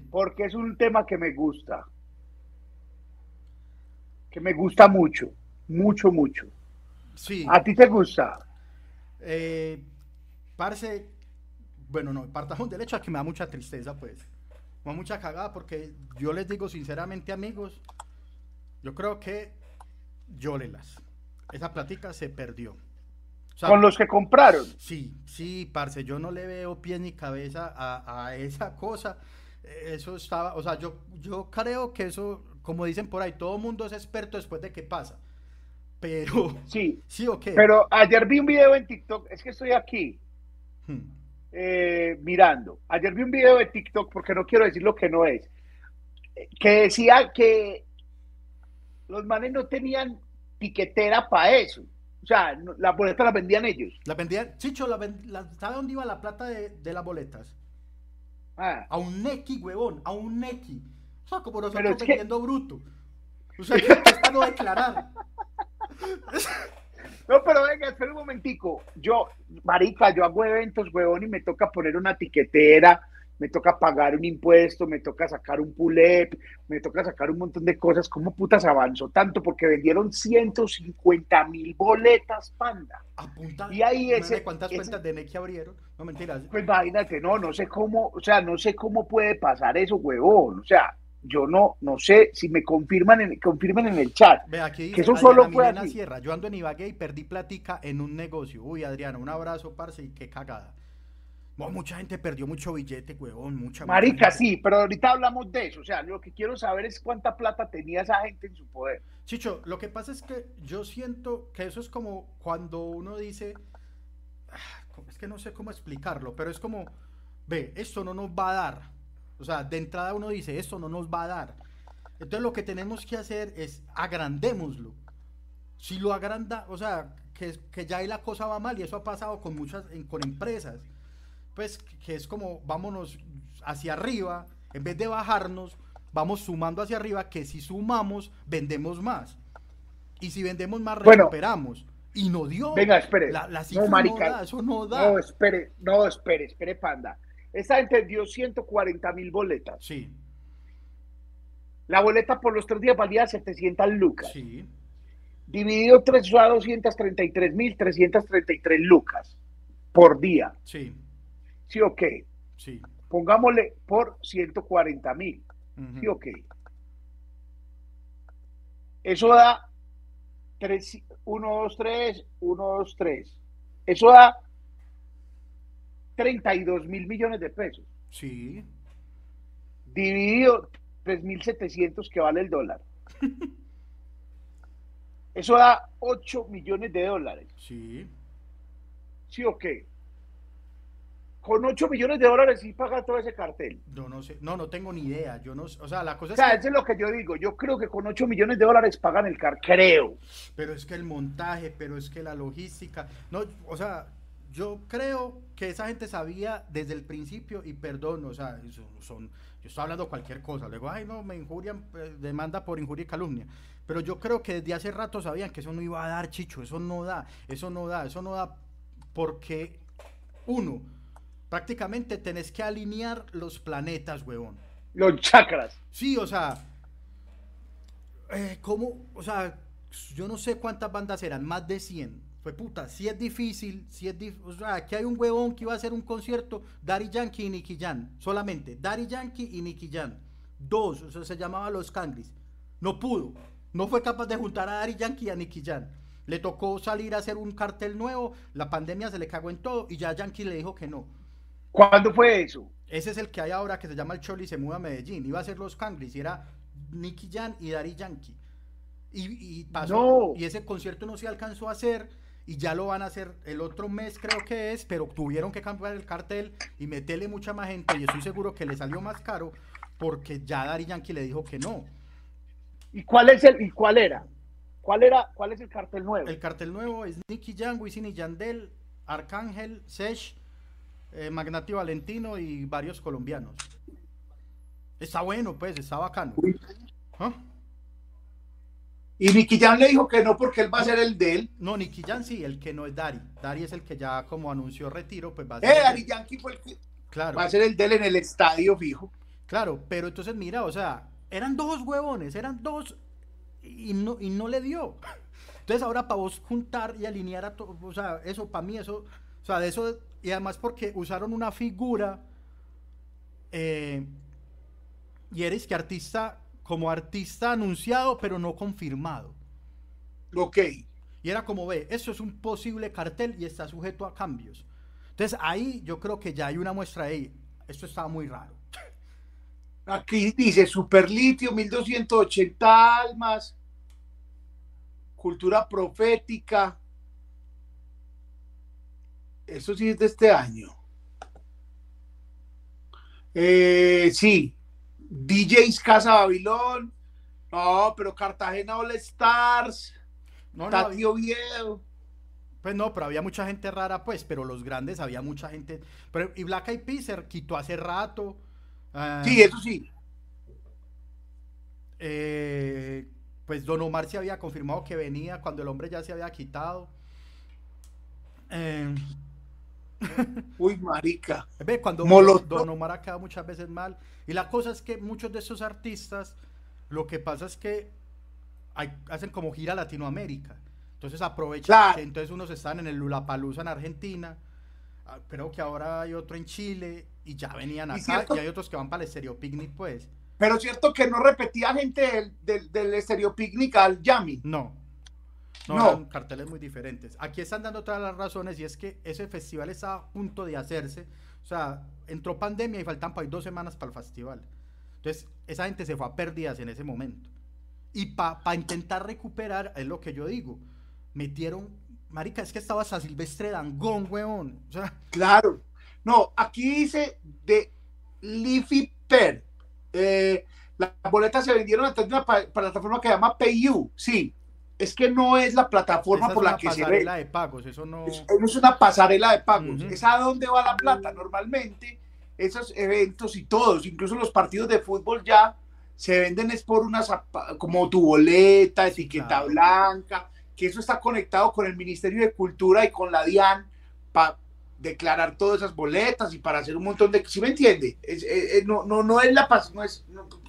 Porque es un tema que me gusta. Que me gusta mucho. Mucho, mucho. Sí. ¿A ti te gusta? Eh, parece. Bueno, no, partamos del hecho a que me da mucha tristeza, pues. Me da mucha cagada porque yo les digo sinceramente, amigos, yo creo que las Esa plática se perdió. con los que compraron. Sí, sí, parce, yo no le veo pie ni cabeza a, a esa cosa eso estaba, o sea, yo, yo creo que eso, como dicen por ahí, todo mundo es experto después de que pasa. Pero, sí, sí, ok. Pero ayer vi un video en TikTok, es que estoy aquí hmm. eh, mirando. Ayer vi un video de TikTok, porque no quiero decir lo que no es, que decía que los manes no tenían piquetera para eso. O sea, las boletas las vendían ellos. La vendían, Chicho, la, ¿sabe dónde iba la plata de, de las boletas? Ah. A un neki, huevón, a un neki. O sea, como nosotros vendiendo bruto. O sea, que está no declarar. No, pero venga, espera un momentico. Yo, marica, yo hago eventos, huevón, y me toca poner una tiquetera, me toca pagar un impuesto, me toca sacar un pulep, me toca sacar un montón de cosas. ¿Cómo putas avanzó tanto? Porque vendieron 150 mil boletas, panda. Apunta. Y ahí ese, ¿Cuántas cuentas de Neki abrieron? No mentiras. Pues imagínate, no, no sé cómo, o sea, no sé cómo puede pasar eso, huevón. O sea, yo no, no sé si me confirman en, confirman en el chat. Ve aquí que eso solo fue así. Sierra. Yo ando en Ibagué y perdí platica en un negocio. Uy, Adriano, un abrazo, parce, y qué cagada mucha gente perdió mucho billete, huevón, mucha. Marica, sí, pero ahorita hablamos de eso. O sea, lo que quiero saber es cuánta plata tenía esa gente en su poder. Chicho, lo que pasa es que yo siento que eso es como cuando uno dice, ah, es que no sé cómo explicarlo, pero es como, ve, esto no nos va a dar. O sea, de entrada uno dice, esto no nos va a dar. Entonces lo que tenemos que hacer es agrandémoslo. Si lo agranda, o sea, que, que ya ahí la cosa va mal y eso ha pasado con muchas, con empresas pues que es como vámonos hacia arriba, en vez de bajarnos, vamos sumando hacia arriba, que si sumamos, vendemos más. Y si vendemos más, recuperamos. y no dio. Venga, espere. La, no, marica, eso no da. No, espere, no, espere, espere, panda. Esta gente dio 140 mil boletas. Sí. La boleta por los tres días valía 700 lucas. Sí. Dividido tres a 233 mil 333 lucas por día. Sí. ¿Sí o qué? Sí. Pongámosle por 140 mil. ¿Sí o qué? Eso da 1, 2, 3, 1, 2, 3. Eso da 32 mil millones de pesos. Sí. Dividido 3.700 que vale el dólar. Eso da 8 millones de dólares. Sí. ¿Sí o qué? Con 8 millones de dólares sí paga todo ese cartel. Yo no sé, no, no tengo ni idea. Yo no, o sea, la cosa o sea, eso es lo que yo digo. Yo creo que con 8 millones de dólares pagan el car, creo. Pero es que el montaje, pero es que la logística. No, o sea, yo creo que esa gente sabía desde el principio, y perdón, o sea, son, yo estoy hablando cualquier cosa, luego, ay, no, me injurian, eh, demanda por injuria y calumnia. Pero yo creo que desde hace rato sabían que eso no iba a dar, chicho, eso no da, eso no da, eso no da, porque, uno, prácticamente tenés que alinear los planetas, huevón. Los chakras. Sí, o sea, eh, ¿cómo? O sea, yo no sé cuántas bandas eran, más de 100 fue puta, si es difícil, si es difícil, o sea, aquí hay un huevón que iba a hacer un concierto, Daddy Yankee y Nicky Jan, solamente, Daddy Yankee y Nicky Jan, dos, o sea, se llamaba Los Cangris, no pudo, no fue capaz de juntar a Daddy Yankee y a Nicky Jan, le tocó salir a hacer un cartel nuevo, la pandemia se le cagó en todo y ya Yankee le dijo que no. ¿Cuándo fue eso? Ese es el que hay ahora que se llama el Choli y se muda a Medellín, iba a ser Los Cangris y era Nicky Jan y Daddy Yankee. Y, pasó, y ese concierto no se alcanzó a hacer y ya lo van a hacer el otro mes creo que es, pero tuvieron que cambiar el cartel y meterle mucha más gente y estoy seguro que le salió más caro porque ya Dari Yankee le dijo que no. ¿Y cuál es el y cuál era? ¿Cuál era cuál es el cartel nuevo? El cartel nuevo es Nicky Jan, Wisin y Yandel, Arcángel, Sesh, eh, Magnati Valentino y varios colombianos. Está bueno, pues, está bacano. ¿Ah? Y Nicky Jan le dijo que no porque él va a ser el de él. No, Nicky Jan sí, el que no es Dari. Dari es el que ya como anunció retiro, pues va a ser. Eh, Dari Yankee fue el que claro. va a ser el de él en el estadio fijo. Claro, pero entonces mira, o sea, eran dos huevones, eran dos y no, y no le dio. Entonces ahora para vos juntar y alinear a todo, o sea, eso para mí, eso, o sea, de eso, y además porque usaron una figura, eh, y eres que artista como artista anunciado, pero no confirmado. Ok. Y era como ve, eso es un posible cartel y está sujeto a cambios. Entonces ahí yo creo que ya hay una muestra ahí. Esto estaba muy raro. Aquí dice Superlitio, 1280 almas, cultura profética. Eso sí es de este año. Eh, sí, DJs Casa Babilón. No, pero Cartagena All Stars. No, no, Oviedo. Pues no, pero había mucha gente rara, pues, pero los grandes había mucha gente. Pero, y Black Eyed Peas se quitó hace rato. Ah, sí, eso sí. Eh, pues Don Omar se había confirmado que venía cuando el hombre ya se había quitado. Eh, Uy, marica. Ve, cuando Don Omar ha quedado muchas veces mal. Y la cosa es que muchos de esos artistas, lo que pasa es que hacen como gira Latinoamérica. Entonces aprovechan que entonces unos están en el Lulapalooza en Argentina, ah, creo que ahora hay otro en Chile y ya venían acá y, hay otros que van para el Picnic pues. Pero cierto que no repetía gente del, del, Picnic al Yami. No, no, carteles muy diferentes. Aquí están dando todas las razones y es que ese festival está a punto de hacerse. O sea, entró pandemia y faltan para dos semanas para el festival. Entonces, esa gente se fue a pérdidas en ese momento. Y para intentar recuperar, es lo que yo digo, metieron, marica, es que estaba San Silvestre Dangón, weón. O sea, claro. No, aquí dice de Leafy Per. Eh, las boletas se vendieron a través de una plataforma que se llama PayU, sí es que no es la plataforma por la que se ve. Es una pasarela de pagos, eso no... Es, es una pasarela de pagos, es a dónde va la plata. Normalmente esos eventos y todos, incluso los partidos de fútbol ya se venden es por unas, como tu boleta, etiqueta blanca, que eso está conectado con el Ministerio de Cultura y con la DIAN para declarar todas esas boletas y para hacer un montón de... ¿Sí me entiende? no, no, no es la... No es,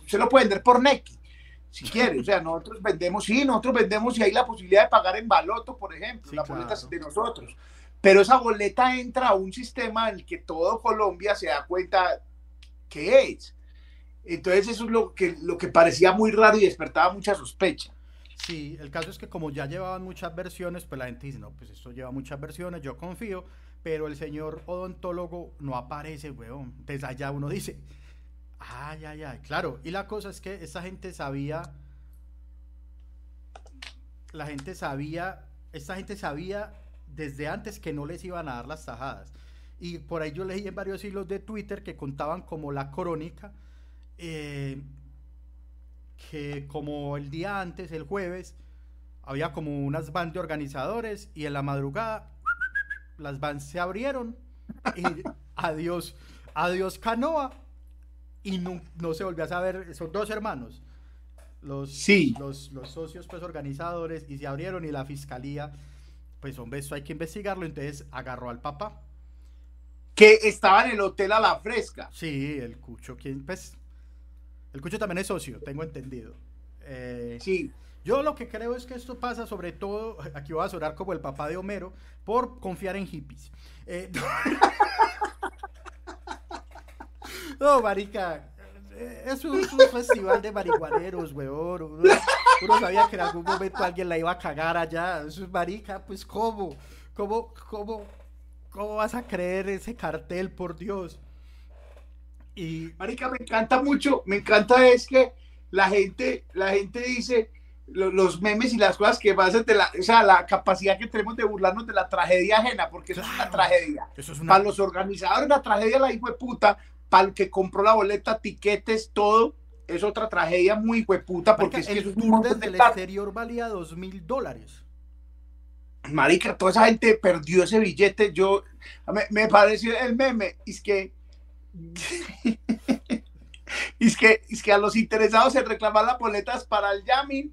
se lo puede vender por Nequi si quiere. O sea, nosotros vendemos, sí, nosotros vendemos y hay la posibilidad de pagar en baloto, por ejemplo, la boleta es de nosotros. Pero esa boleta entra a un sistema en el que todo Colombia se da cuenta que es. Entonces eso es lo que, lo que parecía muy raro y despertaba mucha sospecha. Sí, el caso es que como ya llevaban muchas versiones, pues la gente dice, no, pues esto lleva muchas versiones, yo confío, pero el señor odontólogo no aparece, weón. Entonces allá uno dice, Ay, ay, ay, claro. Y la cosa es que esa gente sabía, la gente sabía, esta gente sabía desde antes que no les iban a dar las tajadas. Y por ahí yo leí en varios hilos de Twitter que contaban como la crónica, eh, que como el día antes, el jueves, había como unas bandas de organizadores y en la madrugada las bandas se abrieron y adiós, adiós Canoa y no, se volvió a saber, son dos hermanos, los, sí. los, los socios pues organizadores y se abrieron y la fiscalía, pues hombre, eso hay que investigarlo, entonces agarró al papá. Que estaba en el hotel a la fresca. Sí, el Cucho, quien, pues, el Cucho también es socio, tengo entendido. Eh, sí. Yo lo que creo es que esto pasa sobre todo, aquí voy a sonar como el papá de Homero, por confiar en hippies. Eh, no, marica, eh, es un, festival de marihuaneros, weón. Uno, sabía que en algún momento alguien la iba a cagar allá. Eso es marica, pues ¿cómo? ¿Cómo, cómo, cómo vas a creer ese cartel, por Dios? Y... Marica, me encanta mucho, me encanta es que la gente, la gente dice, los memes y las cosas que pasan de la, o sea, la capacidad que tenemos de burlarnos de la tragedia ajena, porque eso es una tragedia. Para los organizadores, la tragedia la hijo de puta, para el que compró la boleta, tiquetes, todo, es otra tragedia muy hijo de puta, porque es que el tour desde el exterior valía dos mil dólares. Marica, toda esa gente perdió ese billete. Yo me, me pareció el meme, es que es que, es que a los interesados en reclamar las boletas para el Yamin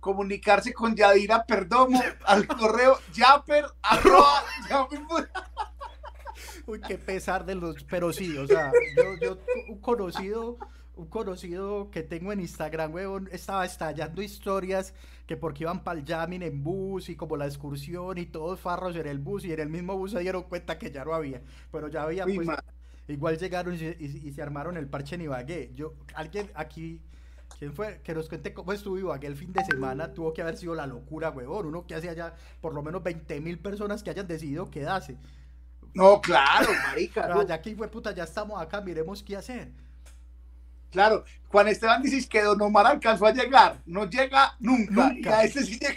comunicarse con Yadira Perdomo al correo yaper Uy, qué pesar de los, pero sí, o sea, yo, un conocido, un conocido que tengo en Instagram, weón, estaba estallando historias que porque iban para el jamming en bus y como la excursión y todos farros en el bus y en el mismo bus se dieron cuenta que ya no había, pero ya había pues, igual llegaron y, y, se armaron el parche en Ibagué. Yo, alguien aquí ¿Quién fue? Que nos cuente cómo estuvo aquel fin de semana. Tuvo que haber sido la locura, huevón. Uno que hace allá por lo menos 20 mil personas que hayan decidido quedarse. No, claro, marica. no. Ya que fue puta, ya estamos acá, miremos qué hacer. Claro, Juan Esteban dice que Don Omar alcanzó a llegar. No llega nunca. Y a ese sí llega.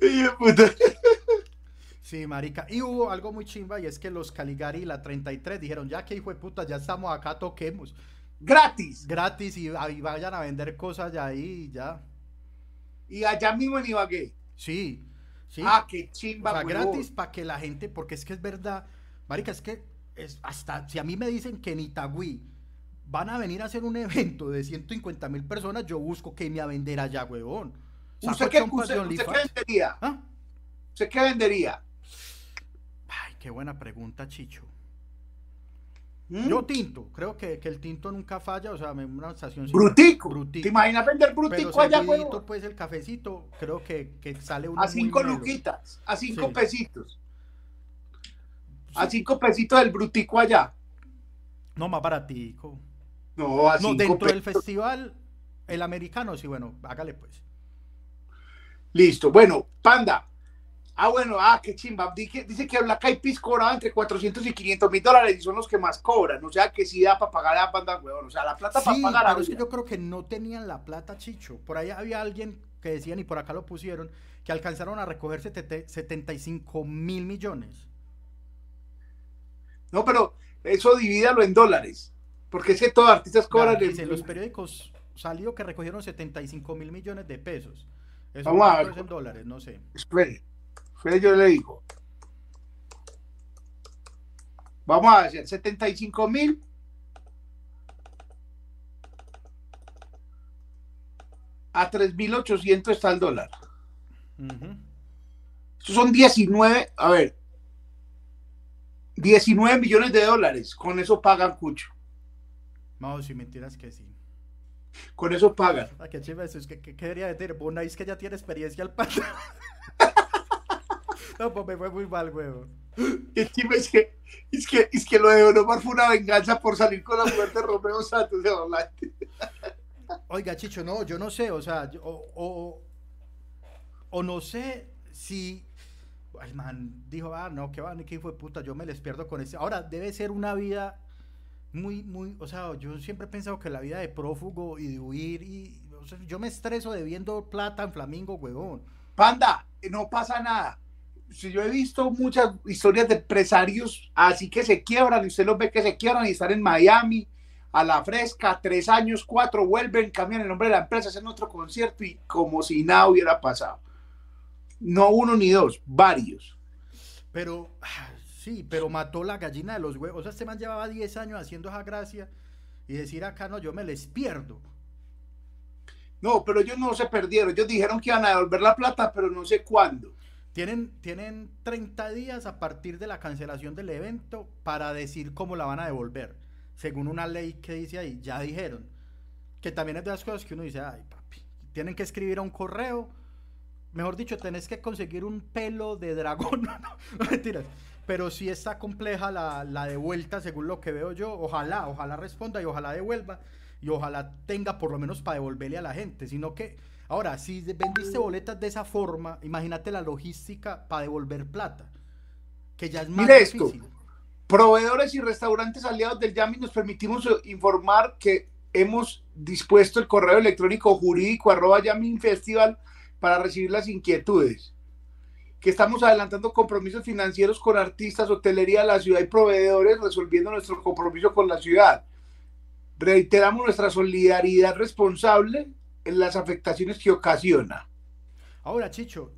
y puta. Sí, marica. Y hubo algo muy chimba y es que los Caligari y la 33 dijeron, ya que hijo de puta, ya estamos acá, toquemos. Gratis. Gratis y, vayan a vender cosas ya ahí y ya. Y allá mismo en Ibagué. Sí, sí. Ah, qué chimba. O sea, gratis para que la gente, porque es que es verdad, marica, es que es hasta, si a mí me dicen que en Itagüí van a venir a hacer un evento de 150 mil personas, yo busco que me a vender allá, huevón. ¿Usted, qué, usted, usted qué vendería? ¿Ah? ¿Usted qué vendería? Qué buena pregunta, Chicho. ¿Mm? Yo tinto, creo que, el tinto nunca falla, o sea, una estación... Brutico. ¿Te imaginas vender brutico allá, pues el cafecito, creo que, sale A cinco luquitas, a cinco pesitos. A cinco pesitos el brutico allá. No, más baratico. No, a no, dentro del festival, el americano, sí, bueno, hágale pues. Listo, bueno, Panda, Ah, bueno, ah, qué chimba. Dice, dice que Black Eyed Peas cobraba entre 400 y 500 mil dólares y son los que más cobran. O sea, que sí da para pagar a la banda, weón. O sea, la plata para pagar a pero es que yo creo que no tenían la plata, Chicho. Por ahí había alguien que decían, y por acá lo pusieron, que alcanzaron a recoger 75 mil millones. No, pero eso divídalo en dólares. Porque es que todos artistas cobran. en los periódicos salió que recogieron 75 mil millones de pesos. Eso Vamos a ver. en dólares, no sé. Espere yo le digo, vamos a hacer 75 mil. A 3.800 está el dólar. son 19, a ver, 19 millones de dólares. Con eso pagan Cucho. No, si mentiras que sí. Con eso pagan. Ah, qué chiva eso. Es que, ¿qué debería decir? Bona es que ya tiene experiencia al padre. No, pues me fue muy mal, huevo. Es que, es que, es que, lo de Omar fue una venganza por salir con la muerte de Romeo Santos de Oiga, Chicho, no, yo no sé, o sea, o, o, no sé si el man dijo, ah, no, qué van, qué fue puta, yo me les pierdo con ese. Ahora, debe ser una vida muy, muy, o sea, yo siempre he pensado que la vida de prófugo y de huir, y yo me estreso de viendo plata en Flamingo, huevón. Panda, no pasa nada. Si yo he visto muchas historias de empresarios así que se quiebran, y usted los ve que se quiebran y están en Miami, a la fresca, tres años, cuatro, vuelven, cambian el nombre de la empresa, hacen otro concierto y como si nada hubiera pasado. No uno ni dos, varios. Pero, sí, pero mató la gallina de los huevos. O sea, este man llevaba 10 años haciendo esa gracia y decir acá, no, yo me les pierdo. No, pero ellos no se perdieron. Ellos dijeron que iban a devolver la plata, pero no sé cuándo. Tienen, tienen 30 días a partir de la cancelación del evento para decir cómo la van a devolver según una ley que dice ahí, ya dijeron, que también es de las cosas que uno dice, ay papi, tienen que escribir a un correo, mejor dicho, tenés que conseguir un pelo de dragón, no, mentiras, pero si está compleja la, la devuelta según lo que veo yo, ojalá, ojalá responda y ojalá devuelva. Y ojalá tenga por lo menos para devolverle a la gente, sino que, ahora, si vendiste boletas de esa forma, imagínate la logística para devolver plata, que ya es más difícil. Proveedores y restaurantes aliados del YAMI nos permitimos informar que hemos dispuesto el correo electrónico jurídico arroba Festival para recibir las inquietudes. Que estamos adelantando compromisos financieros con artistas, hotelería de la ciudad y proveedores, resolviendo nuestro compromiso con la ciudad. Reiteramos nuestra solidaridad responsable en las afectaciones que ocasiona. Ahora, Chicho,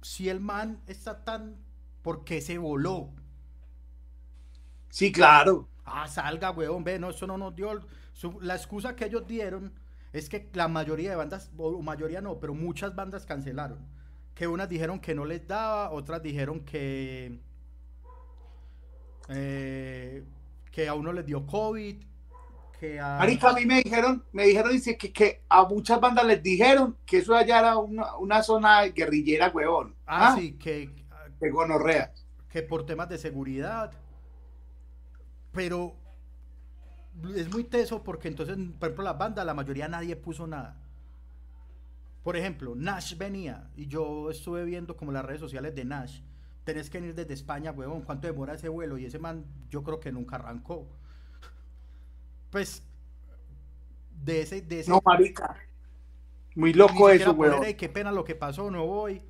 si el man está tan... ¿Por qué se voló? Sí, claro. Ah, salga, weón, ve, no, eso no nos dio. la excusa que ellos dieron es que la mayoría de bandas, o mayoría no, pero muchas bandas cancelaron. Que unas dijeron que no les daba, otras dijeron que. Eh, que a uno les dio COVID. Que a... a mí me dijeron, me dijeron, dice que, que a muchas bandas les dijeron que eso allá era una, zona guerrillera, weón. Ah, ¿Ah? sí, que. Que gonorrea. Que por temas de seguridad pero es muy teso porque entonces, por ejemplo, la banda, la mayoría nadie puso nada. Por ejemplo, Nash venía y yo estuve viendo como las redes sociales de Nash. Tenés que venir desde España, huevón. ¿Cuánto demora ese vuelo? Y ese man, yo creo que nunca arrancó. Pues, de ese. De ese no, marica. Muy loco eso, huevón. qué pena lo que pasó, no voy.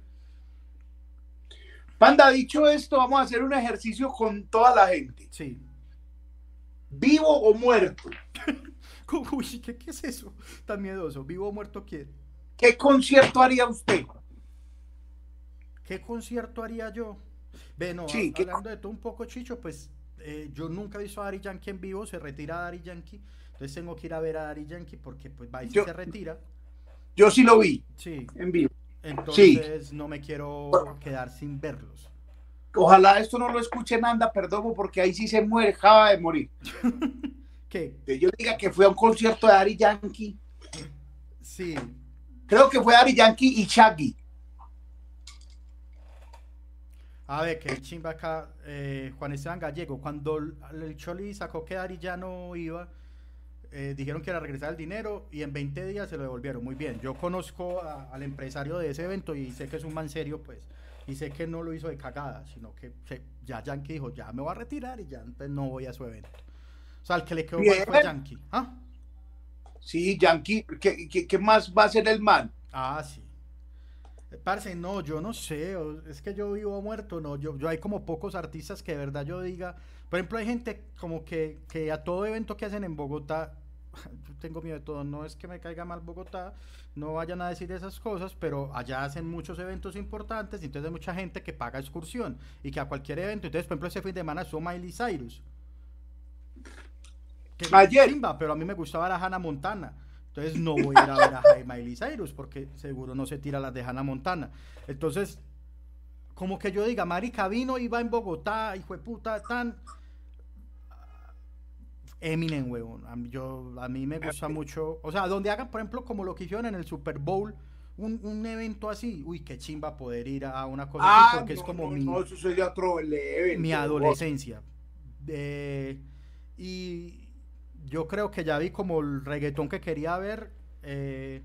Panda, dicho esto, vamos a hacer un ejercicio con toda la gente. Sí. ¿Vivo o muerto? Uy, ¿qué, es eso? Tan miedoso. ¿Vivo o muerto quién? ¿Qué concierto haría usted? ¿Qué concierto haría yo? Bueno, hablando de todo un poco, Chicho, pues eh, yo nunca he visto a Dari Yankee en vivo, se retira Dari Yankee, entonces tengo que ir a ver a Dari Yankee porque pues va y se retira. Yo sí lo vi. Sí. En vivo. Entonces no me quiero quedar sin verlos. Ojalá esto no lo escuche Nanda, perdón, porque ahí sí se muere, acaba de morir. ¿Qué? Que yo diga que fue a un concierto de Ari Yankee. Sí. Creo que fue Ari Yankee y Shaggy. A ver, que el chimba acá, eh, Juan Esteban Gallego, cuando el Choli sacó que Ari ya no iba, eh, dijeron que era regresar el dinero y en 20 días se lo devolvieron. Muy bien, yo conozco al empresario de ese evento y sé que es un man serio, pues y sé que no lo hizo de cagada, sino que ya Yankee dijo, ya me voy a retirar y ya entonces no voy a su evento. O sea, el que le quedó mal fue Yankee. ¿Ah? Sí, Yankee, ¿qué, ¿qué, más va a ser el man? Ah, sí. Parce, no, yo no sé, es que yo vivo muerto, no, yo, yo hay como pocos artistas que de verdad yo diga, por ejemplo, hay gente como que, que a todo evento que hacen en Bogotá yo tengo miedo de todo, no es que me caiga mal Bogotá, no vayan a decir esas cosas, pero allá hacen muchos eventos importantes y entonces hay mucha gente que paga excursión y que a cualquier evento, entonces por ejemplo ese fin de semana estuvo Miley Cyrus. Que Ayer. pero a mí me gustaba la Hannah Montana. Entonces no voy a ir a ver a Miley Cyrus porque seguro no se tira las de Hannah Montana. Entonces, como que yo diga, Marica vino va en Bogotá, hijo de puta, tan Eminem, huevón. A mí, yo, a mí me gusta mucho. O sea, donde hagan, por ejemplo, como lo que hicieron en el Super Bowl, un, un evento así, uy, qué chimba poder ir a una cosa así, ah, porque es como mi. mi adolescencia. y yo creo que ya vi como el reggaetón que quería ver. Eh,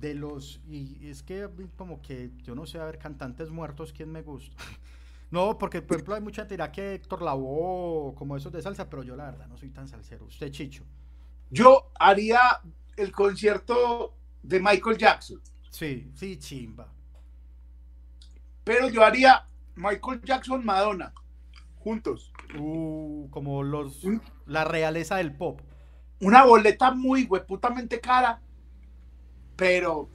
de los, y es que como que yo no sé, a ver, cantantes muertos, ¿quién me gusta? no, porque por ejemplo hay mucha tira que Héctor Lavoe, como esos de salsa, pero yo la verdad no soy tan salsero. Usted, Chicho. Yo haría el concierto de Michael Jackson. Sí, sí, chimba. Pero yo haría Michael Jackson, Madonna, juntos. Uh, como los, la realeza del pop. Una boleta muy hueputamente cara, pero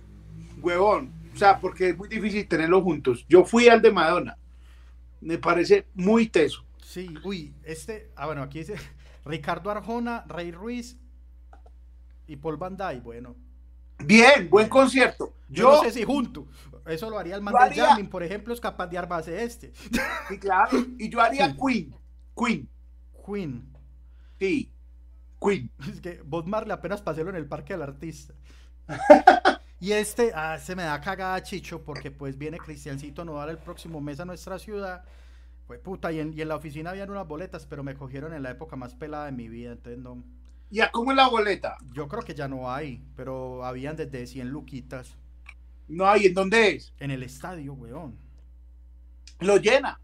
huevón, o sea, porque es muy difícil tenerlos juntos. Yo fui al de Madonna, me parece muy teso. Sí, uy, este, ah, bueno, aquí dice Ricardo Arjona, Rey Ruiz y Paul Van Dyke, bueno. Bien, buen concierto. Yo, no sé si junto. Eso lo haría el man de por ejemplo, es capaz de armarse este. Sí, claro. Y yo haría Queen. Queen. Queen. Sí. Queen. Es que Bob Marley apenas pasó en el parque del artista. y este, ah, se me da cagada Chicho, porque pues viene Cristiancito Nodal el próximo mes a nuestra ciudad. Pues puta, y en, y en la oficina habían unas boletas, pero me cogieron en la época más pelada de mi vida, entonces no. ¿Y a cómo es la boleta? Yo creo que ya no hay, pero habían desde 100 luquitas. No hay, ¿en dónde es? En el estadio, weón. Lo llena.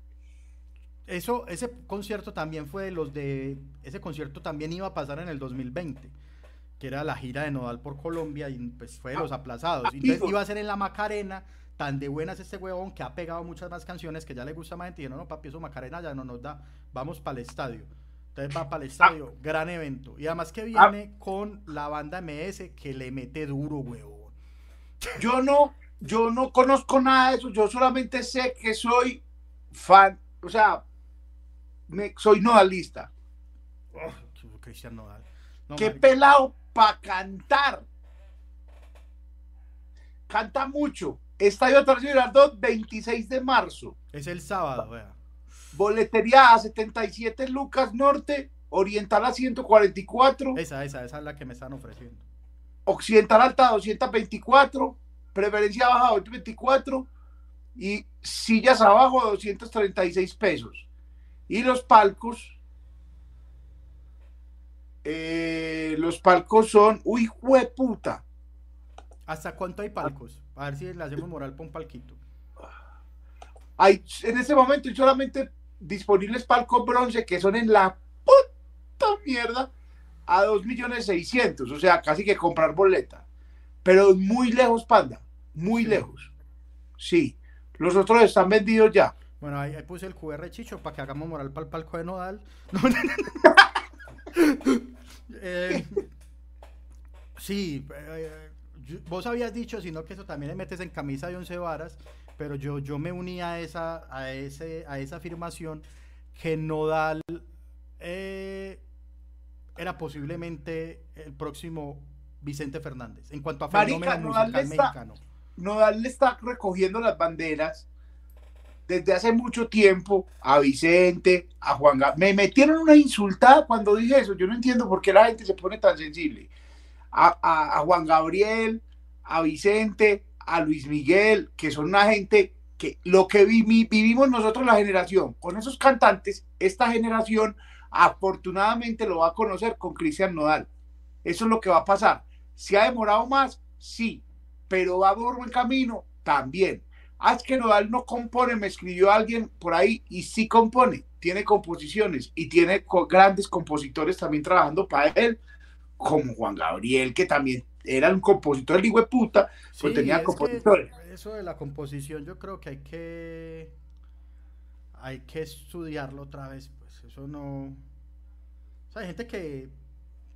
Eso, ese concierto también fue de los de. Ese concierto también iba a pasar en el 2020, que era la gira de Nodal por Colombia, y pues fue de los ah, aplazados. Entonces iba a ser en la Macarena, tan de buenas este huevón que ha pegado muchas más canciones que ya le gusta más gente. Y no, no, papi, eso Macarena ya no nos da. Vamos para el estadio. Entonces va para el estadio, ah. gran evento. Y además que viene ah. con la banda MS que le mete duro, huevón. Yo no, yo no conozco nada de eso, yo solamente sé que soy fan, o sea, me, soy nodalista. Oh, Cristian Nodal. Qué pelado para cantar. Canta mucho. Estadio Tarcillo Girardot, 26 de marzo. Es el sábado, vea. Boletería a 77 Lucas Norte, Oriental a 144. Esa, esa, esa es la que me están ofreciendo. Occidental Alta 224, preferencia baja 224 y sillas abajo 236 pesos. Y los palcos, eh, los palcos son, uy, puta. ¿Hasta cuánto hay palcos? A ver si le hacemos moral para un palquito. Hay, en este momento hay solamente disponibles palcos bronce que son en la puta mierda a 2 millones 600, o sea, casi que comprar boleta. Pero muy lejos, panda, muy lejos. Sí, los otros están vendidos ya. Bueno, ahí, puse el QR Chicho para que hagamos moral para el palco de Nodal. Eh, sí, eh, vos habías dicho, sino que eso también le metes en camisa de once varas pero yo, yo me uní a esa, a, ese, a esa afirmación que Nodal eh, era posiblemente el próximo Vicente Fernández en cuanto a fenómeno musical mexicano. Nodal le está recogiendo las banderas desde hace mucho tiempo a Vicente, a Juan Gabriel. Me metieron una insultada cuando dije eso. Yo no entiendo por qué la gente se pone tan sensible. a Juan Gabriel, a Vicente, a Luis Miguel, que son una gente que lo que vivimos nosotros la generación con esos cantantes, esta generación afortunadamente lo va a conocer con Cristian Nodal. Eso es lo que va a pasar. ¿Se ha demorado más? Sí, pero va por buen camino también. Ah, es que Nodal no compone, me escribió alguien por ahí y sí compone, tiene composiciones y tiene grandes compositores también trabajando para él, como Juan Gabriel, que también era un compositor de puta, pues tenía compositores. Eso de la composición yo creo que hay que hay que estudiarlo otra vez, eso no hay gente que,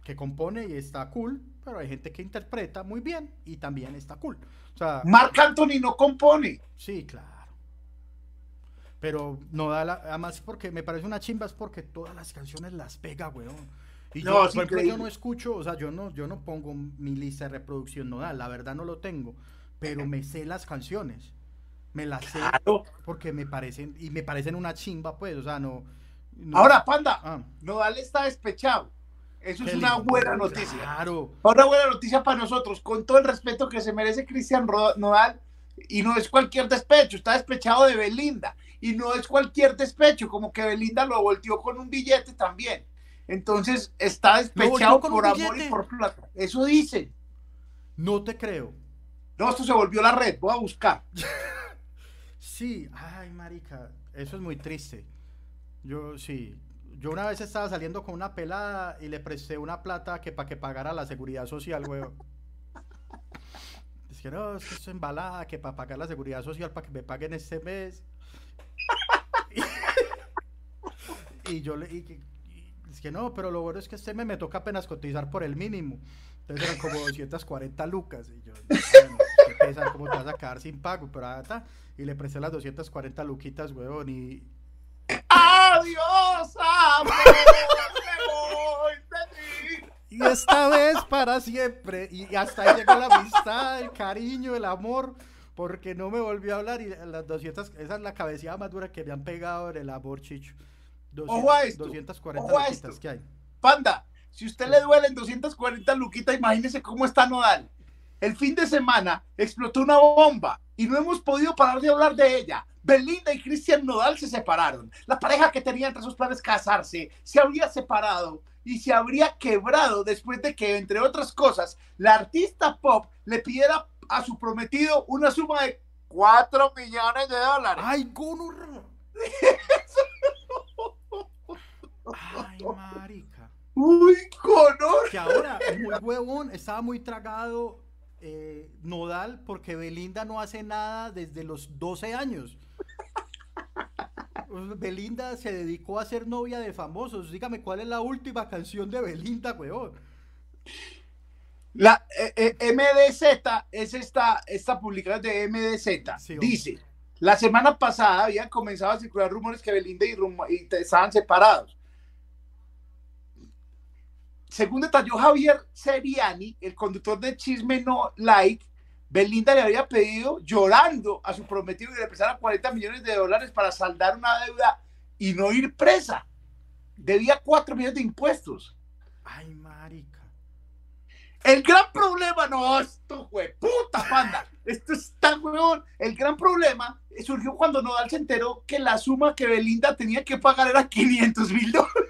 que compone y está cool, pero hay gente que interpreta muy bien y también está cool. O sea, Marc Anthony no compone. Sí, claro. Pero no da la, además porque me parece una chimba es porque todas las canciones las pega, weón. Y no, yo, yo no escucho, o sea, yo no, yo no pongo mi lista de reproducción nodal, la verdad no lo tengo, pero me sé las canciones. Me las sé porque me parecen, y me parecen una chimba, pues, o sea, no. Ahora, Panda, ah. Nodal está despechado. Eso es una buena noticia. Claro. Una buena noticia para nosotros, con todo el respeto que se merece Cristian Nodal, y no es cualquier despecho, está despechado de Belinda, y no es cualquier despecho, como que Belinda lo volteó con un billete también. Entonces está despechado por amor y por plata. Eso dice. No te creo. No, esto se volvió la red, voy a buscar. sí, ay, marica, eso es muy triste. Yo sí, yo una vez estaba saliendo con una pelada y le presté una plata que para que pagara la seguridad social, weón. Que no, es que es embalada, que para pagar la seguridad social, para que me paguen este mes. y, yo le y, es que no, pero lo bueno es que este mes me toca apenas cotizar por el mínimo. Entonces eran como 240 lucas. Y yo, qué pesa, ¿cómo te vas a quedar sin pago? Pero ahora Y le presté las 240 luquitas, weón, y. ¡Adiós, amor! Y esta vez para siempre. Y hasta ahí llegó la amistad, el cariño, el amor. Porque no me volvió a hablar. Y las 200, esa es la cabecilla más dura que me han pegado en el amor, chicho. 200, ojo a esto. 240 luquitas que hay. Panda, si usted le duelen 240 luquitas, imagínese cómo está Nodal. El fin de semana explotó una bomba y no hemos podido parar de hablar de ella. Belinda y Cristian Nodal se separaron. La pareja que tenía entre sus planes casarse se habría separado y se habría quebrado después de que, entre otras cosas, la artista pop le pidiera a su prometido una suma de 4 millones de dólares. ¡Ay, Gunnar! ¡Ay, marica! ¡Uy, Conor! Que ahora, muy huevón, estaba muy tragado eh, Nodal porque Belinda no hace nada desde los 12 años. Belinda se dedicó a ser novia de famosos. Dígame cuál es la última canción de Belinda, weón. La eh, eh, MDZ es esta, esta publicación de MDZ. Dice, la semana pasada habían comenzado a circular rumores que Belinda y, y estaban separados. Según detalló Javier Seriani, el conductor de Chisme No Like, Belinda le había pedido llorando a su prometido que le prestara 40 millones de dólares para saldar una deuda y no ir presa. Debía 4 millones de impuestos. Ay, marica. El gran problema, no, esto fue puta panda. Esto está weón. El gran problema surgió cuando Nodal se enteró que la suma que Belinda tenía que pagar era 500 mil dólares.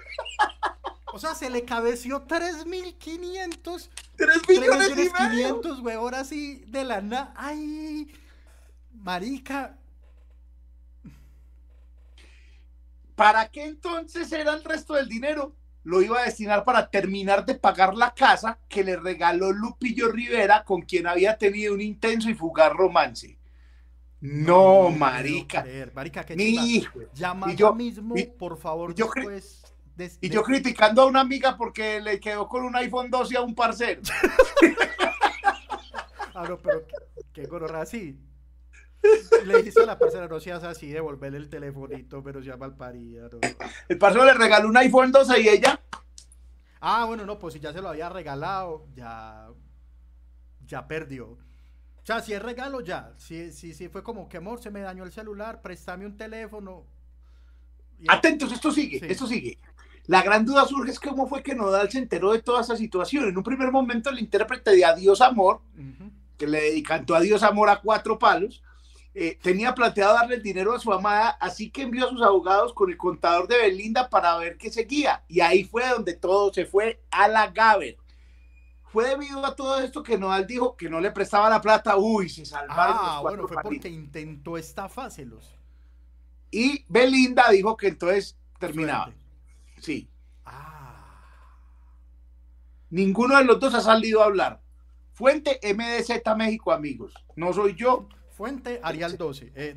O sea, se le cabeció 3.500. 3 millones y 500, güey. Ahora sí, de la nada. Ay, marica. ¿Para qué entonces era el resto del dinero? Lo iba a destinar para terminar de pagar la casa que le regaló Lupillo Rivera, con quien había tenido un intenso y fugaz romance. No, marica. Marica, qué Mi hijo. Llama yo mismo, por favor, yo después y yo criticando a una amiga porque le quedó con un iPhone 12 a un parcero. ah, no, pero qué, qué así. Le dijiste a la parcera, no seas así, devolverle el telefonito, pero se llama paría. El parcero le regaló un iPhone 12 y ella. Ah, bueno, no, pues si ya se lo había regalado, ya. Ya perdió. O sea, si es regalo, ya. Si, si, si fue como que amor, se me dañó el celular, préstame un teléfono. Atentos, esto sigue, esto sigue. La gran duda surge es cómo fue que Nodal se enteró de toda esa situación. En un primer momento el intérprete de Adiós Amor, que le cantó Adiós Amor a cuatro palos, eh, tenía planteado darle el dinero a su amada, así que envió a sus abogados con el contador de Belinda para ver qué seguía. Y ahí fue donde todo se fue a la Gaber. Fue debido a todo esto que Nodal dijo que no le prestaba la plata. Uy, se salvaron ah, bueno, fue porque intentó estafárselos. Y Belinda dijo que entonces terminaba. Sí. Ah. Ninguno de los dos ha salido a hablar. Fuente MDZ México, amigos. No soy yo. Fuente Arial 12. Eh,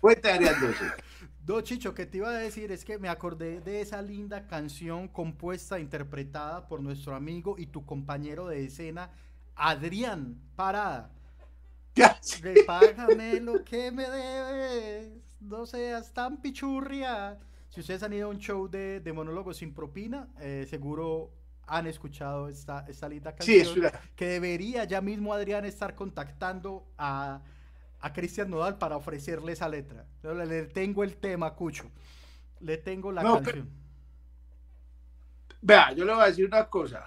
Fuente Arial 12. Do, Chicho, que te iba a decir es que me acordé de esa linda canción compuesta, interpretada por nuestro amigo y tu compañero de escena, Adrián Parada. Ya, págame lo que me debes, no seas tan pichurria. Si ustedes han ido a un show de, de monólogos sin propina, eh, seguro han escuchado esta, esta linda canción. Sí, que debería ya mismo Adrián estar contactando a, a Cristian Nodal para ofrecerle esa letra. Le, tengo el tema, Cucho. Le tengo la canción. Vea, yo le voy a decir una cosa.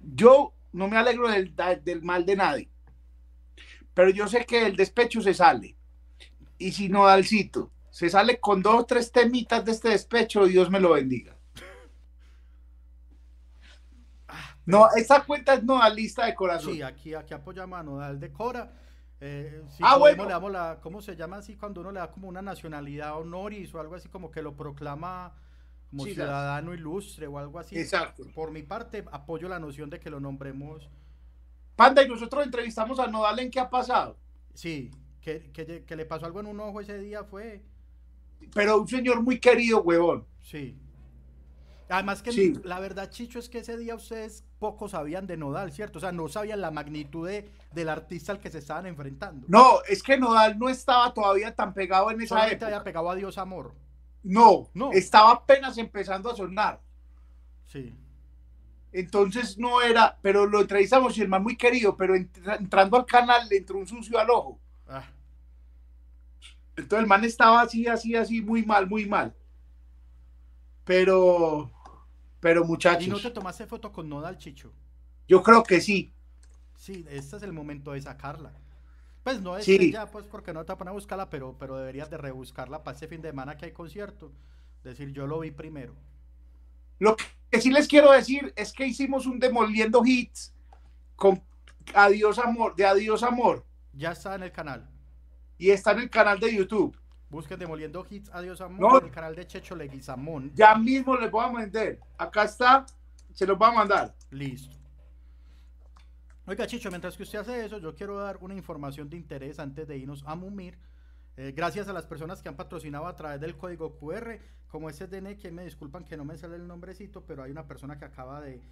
Yo no me alegro del, del mal de nadie. Pero yo sé que el despecho se sale. Y si Nodalcito se sale con dos o tres temitas de este despecho, Dios me lo bendiga. No, esa cuenta es nodalista de corazón. Sí, aquí, aquí apoyamos a Nodal de Cora. Eh, ah, bueno. le damos la, ¿cómo se llama así cuando uno le da como una nacionalidad honoris o algo así como que lo proclama como ciudadano ilustre o algo así? Exacto. Por mi parte, apoyo la noción de que lo nombremos. Panda, y nosotros entrevistamos a Nodal en qué ha pasado. Sí, que, que le pasó algo en un ojo ese día fue. Pero un señor muy querido, huevón. Sí. Además que la verdad, Chicho, es que ese día ustedes poco sabían de Nodal, ¿cierto? O sea, no sabían la magnitud de, del artista al que se estaban enfrentando. No, es que Nodal no estaba todavía tan pegado en esa Solamente época. había pegado a Dios Amor. No, no, estaba apenas empezando a sonar. Sí. Entonces no era, pero lo entrevistamos y el man muy querido, pero entrando al canal le entró un sucio al ojo. Ah. Entonces el man estaba así, así, así, muy mal, muy mal. Pero pero muchachos. ¿Y no te tomaste foto con Nodal, Chicho? Yo creo que sí. Sí, este es el momento de sacarla. Pues no es ya, pues porque no te pones a buscarla, pero, pero deberías de rebuscarla para ese fin de semana que hay concierto. Decir, yo lo vi primero. Lo que sí les quiero decir es que hicimos un demoliendo hits con Adiós Amor, de Adiós Amor. Ya está en el canal. Y está en el canal de YouTube. Busquen Demoliendo Hits, Adiós Amor, en el canal de Checho Leguizamón. Ya mismo les voy a vender. Acá está, se los va a mandar. Listo. Oiga, Chicho, mientras que usted hace eso, yo quiero dar una información de interés antes de irnos a Mumir. Eh, gracias a las personas que han patrocinado a través del código QR, como ese DN, que me disculpan que no me sale el nombrecito, pero hay una persona que acaba de,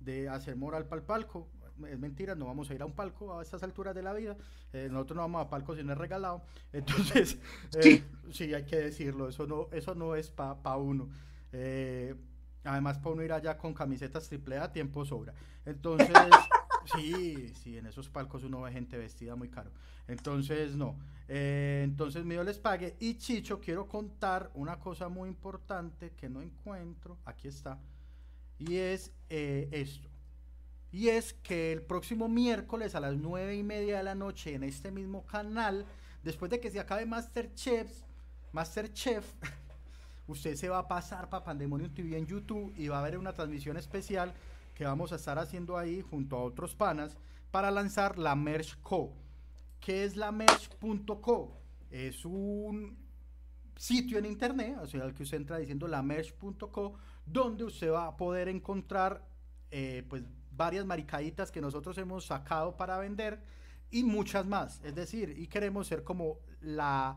de hacer moral para el palco es mentira, no vamos a ir a un palco a estas alturas de la vida, eh, nosotros no vamos a palco si no es regalado, entonces, eh, sí. hay que decirlo, eso no, eso no es para pa uno. Eh, además, para uno ir allá con camisetas triple A, tiempo sobra. Entonces, sí, sí, en esos palcos uno ve gente vestida muy caro. Entonces, no. entonces, mío les pague. Y Chicho, quiero contar una cosa muy importante que no encuentro. Aquí está. Y es esto. Y es que el próximo miércoles a las nueve y media de la noche en este mismo canal, después de que se acabe Masterchef, Masterchef, usted se va a pasar para Pandemonium TV en YouTube y va a haber una transmisión especial que vamos a estar haciendo ahí junto a otros panas para lanzar la Merch Co. ¿Qué es la Merch.co? Es un sitio en internet, o sea, que usted entra diciendo la Merch.co, donde usted va a poder encontrar eh, pues varias maricaditas que nosotros hemos sacado para vender y muchas más. Es decir, y queremos ser como la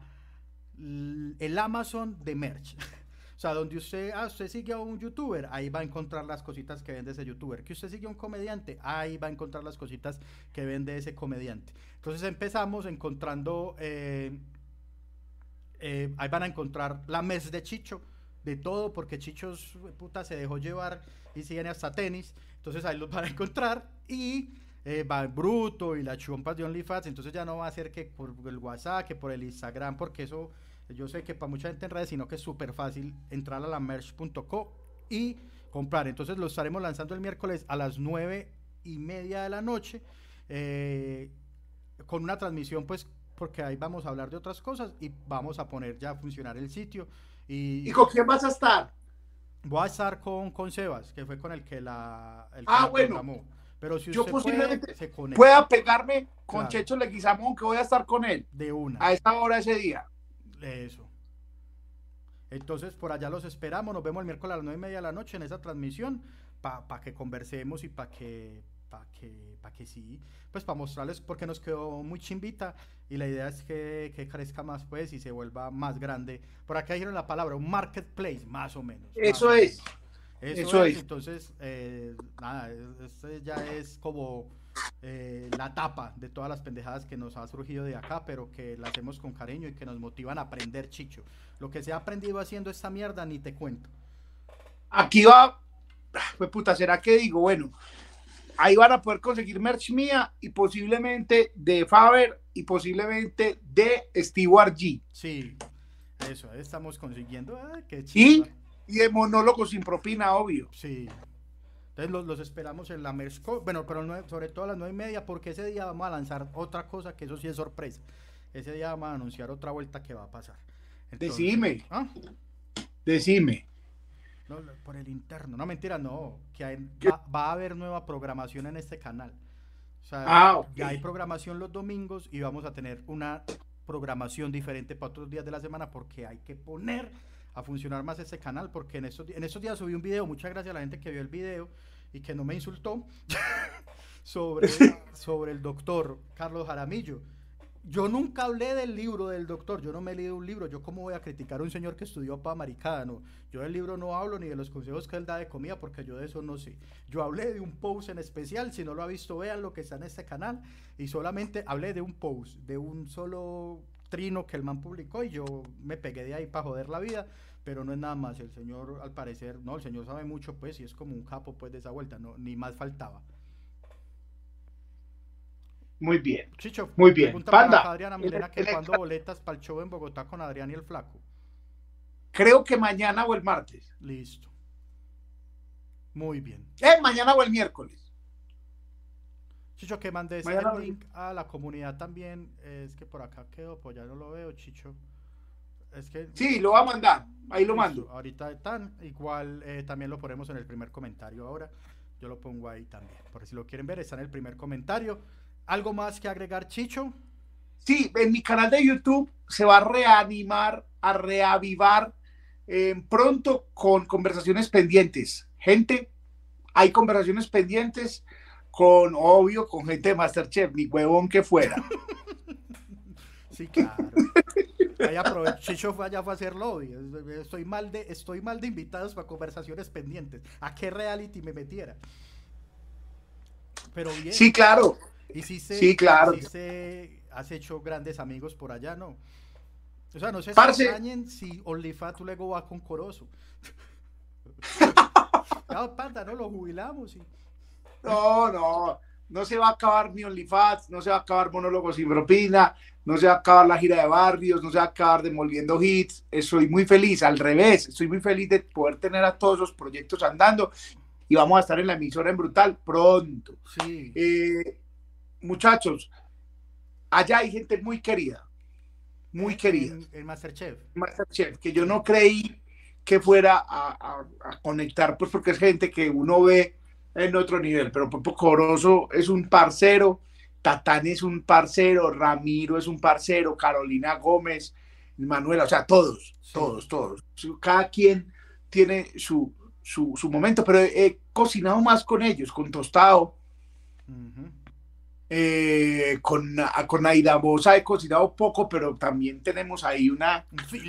el Amazon de merch. O sea, donde usted, ah, usted sigue a un youtuber, ahí va a encontrar las cositas que vende ese youtuber. Que usted sigue a un comediante, ahí va a encontrar las cositas que vende ese comediante. Entonces empezamos encontrando, eh, eh, ahí van a encontrar la mes de Chicho, de todo, porque Chicho puta se dejó llevar y siguen hasta tenis. Entonces ahí los van a encontrar y eh, va bruto y la chompas de OnlyFans. Entonces ya no va a ser que por el WhatsApp, que por el Instagram, porque eso yo sé que para mucha gente en redes, sino que es súper fácil entrar a la merch.co y comprar. Entonces lo estaremos lanzando el miércoles a las nueve y media de la noche eh, con una transmisión pues porque ahí vamos a hablar de otras cosas y vamos a poner ya a funcionar el sitio. ¿Y, ¿Y con quién vas a estar? Voy a estar con, con Sebas, que fue con el que la, el ah, bueno. Pero si yo posiblemente pueda pegarme con Checho Leguizamón, que voy a estar con él. De una. A esta hora ese día. Eso. Entonces, por allá los esperamos. Nos vemos el miércoles a las nueve y media de la noche en esa transmisión para que conversemos y para que para que, para que sí, pues para mostrarles porque nos quedó muy chimbita y la idea es que, que crezca más pues y se vuelva más grande. Por acá dijeron la palabra, un marketplace, más o menos. Eso es. Eso, es. Entonces, eh, nada, este ya es como eh, la tapa de todas las pendejadas que nos ha surgido de acá, pero que la hacemos con cariño y que nos motivan a aprender, chicho. Lo que se ha aprendido haciendo esta mierda, ni te cuento. Aquí va, pues puta, ¿será que digo? Bueno, ahí van a poder conseguir merch mía y posiblemente de Faber y posiblemente de Stewart G. Sí, eso, estamos consiguiendo. Ah, qué y, y de monólogo sin propina, obvio. Sí. Entonces los, esperamos en la merch. Bueno, pero sobre todo a las nueve y media, porque ese día vamos a lanzar otra cosa que eso sí es sorpresa. Ese día vamos a anunciar otra vuelta que va a pasar. Decime. ¿ah? Decime. Por el interno. No, mentira, no. Que va, a haber nueva programación en este canal. O sea, ah, ya hay programación los domingos y vamos a tener una programación diferente para otros días de la semana porque hay que poner a funcionar más este canal porque en estos, en estos días subí un video, muchas gracias a la gente que vio el video y que no me insultó sobre, sobre el doctor Carlos Jaramillo yo nunca hablé del libro del doctor, yo no me he leído un libro, yo cómo voy a criticar a un señor que estudió para maricada, no. Yo del libro no hablo ni de los consejos que él da de comida porque yo de eso no sé. Yo hablé de un post en especial, si no lo ha visto, vean lo que está en este canal y solamente hablé de un post, de un solo trino que el man publicó y yo me pegué de ahí para joder la vida, pero no es nada más. El señor, al parecer, no, el señor sabe mucho, pues, y es como un capo, pues, de esa vuelta, no, ni más faltaba. Muy bien. Chicho, muy bien. Panda. Adriana Milena que cuando boletas para el show en Bogotá con Adrián y el Flaco. Creo que mañana o el martes. Listo. Muy bien. Eh, mañana o el miércoles. Chicho, que mandé ese link a la comunidad también. Es que por acá quedó, pues ya no lo veo, Chicho. Es que. Sí, lo va a mandar. Ahí lo mando. Ahorita están. Igual eh, también lo ponemos en el primer comentario ahora. Yo lo pongo ahí también. Por si lo quieren ver, está en el primer comentario. ¿Algo más que agregar, Chicho? Sí, en mi canal de YouTube se va a reanimar, a reavivar eh, pronto con conversaciones pendientes. Gente, hay conversaciones pendientes con, obvio, con gente de Masterchef, ni huevón que fuera. sí, claro. Chicho fue allá fue a hacer lobby. Estoy mal de, estoy mal de invitados para conversaciones pendientes. ¿A qué reality me metiera? Pero bien. Sí, claro. Y si se, sí, claro. Si has hecho grandes amigos por allá, ¿no? O sea, no sé si extrañen si OnlyFans luego va con Corozo. no, panda, no lo jubilamos. Y... No, no, no se va a acabar mi OnlyFans, no se va a acabar Monólogos sin propina, no se va a acabar la gira de barrios, no se va a acabar Demoliendo Hits. Estoy muy feliz, al revés, estoy muy feliz de poder tener a todos los proyectos andando y vamos a estar en la emisora en Brutal pronto. Sí. Eh, muchachos, allá hay gente muy querida, muy querida. El, Masterchef. Masterchef, que yo no creí que fuera a, conectar, pues porque es gente que uno ve en otro nivel, pero Popo Corozo es un parcero, Tatán es un parcero, Ramiro es un parcero, Carolina Gómez, Manuela, o sea, todos, todos, todos. Cada quien tiene su, su, momento, pero he, cocinado más con ellos, con Tostado, eh, con, con Aida Bosa he cocinado poco, pero también tenemos ahí una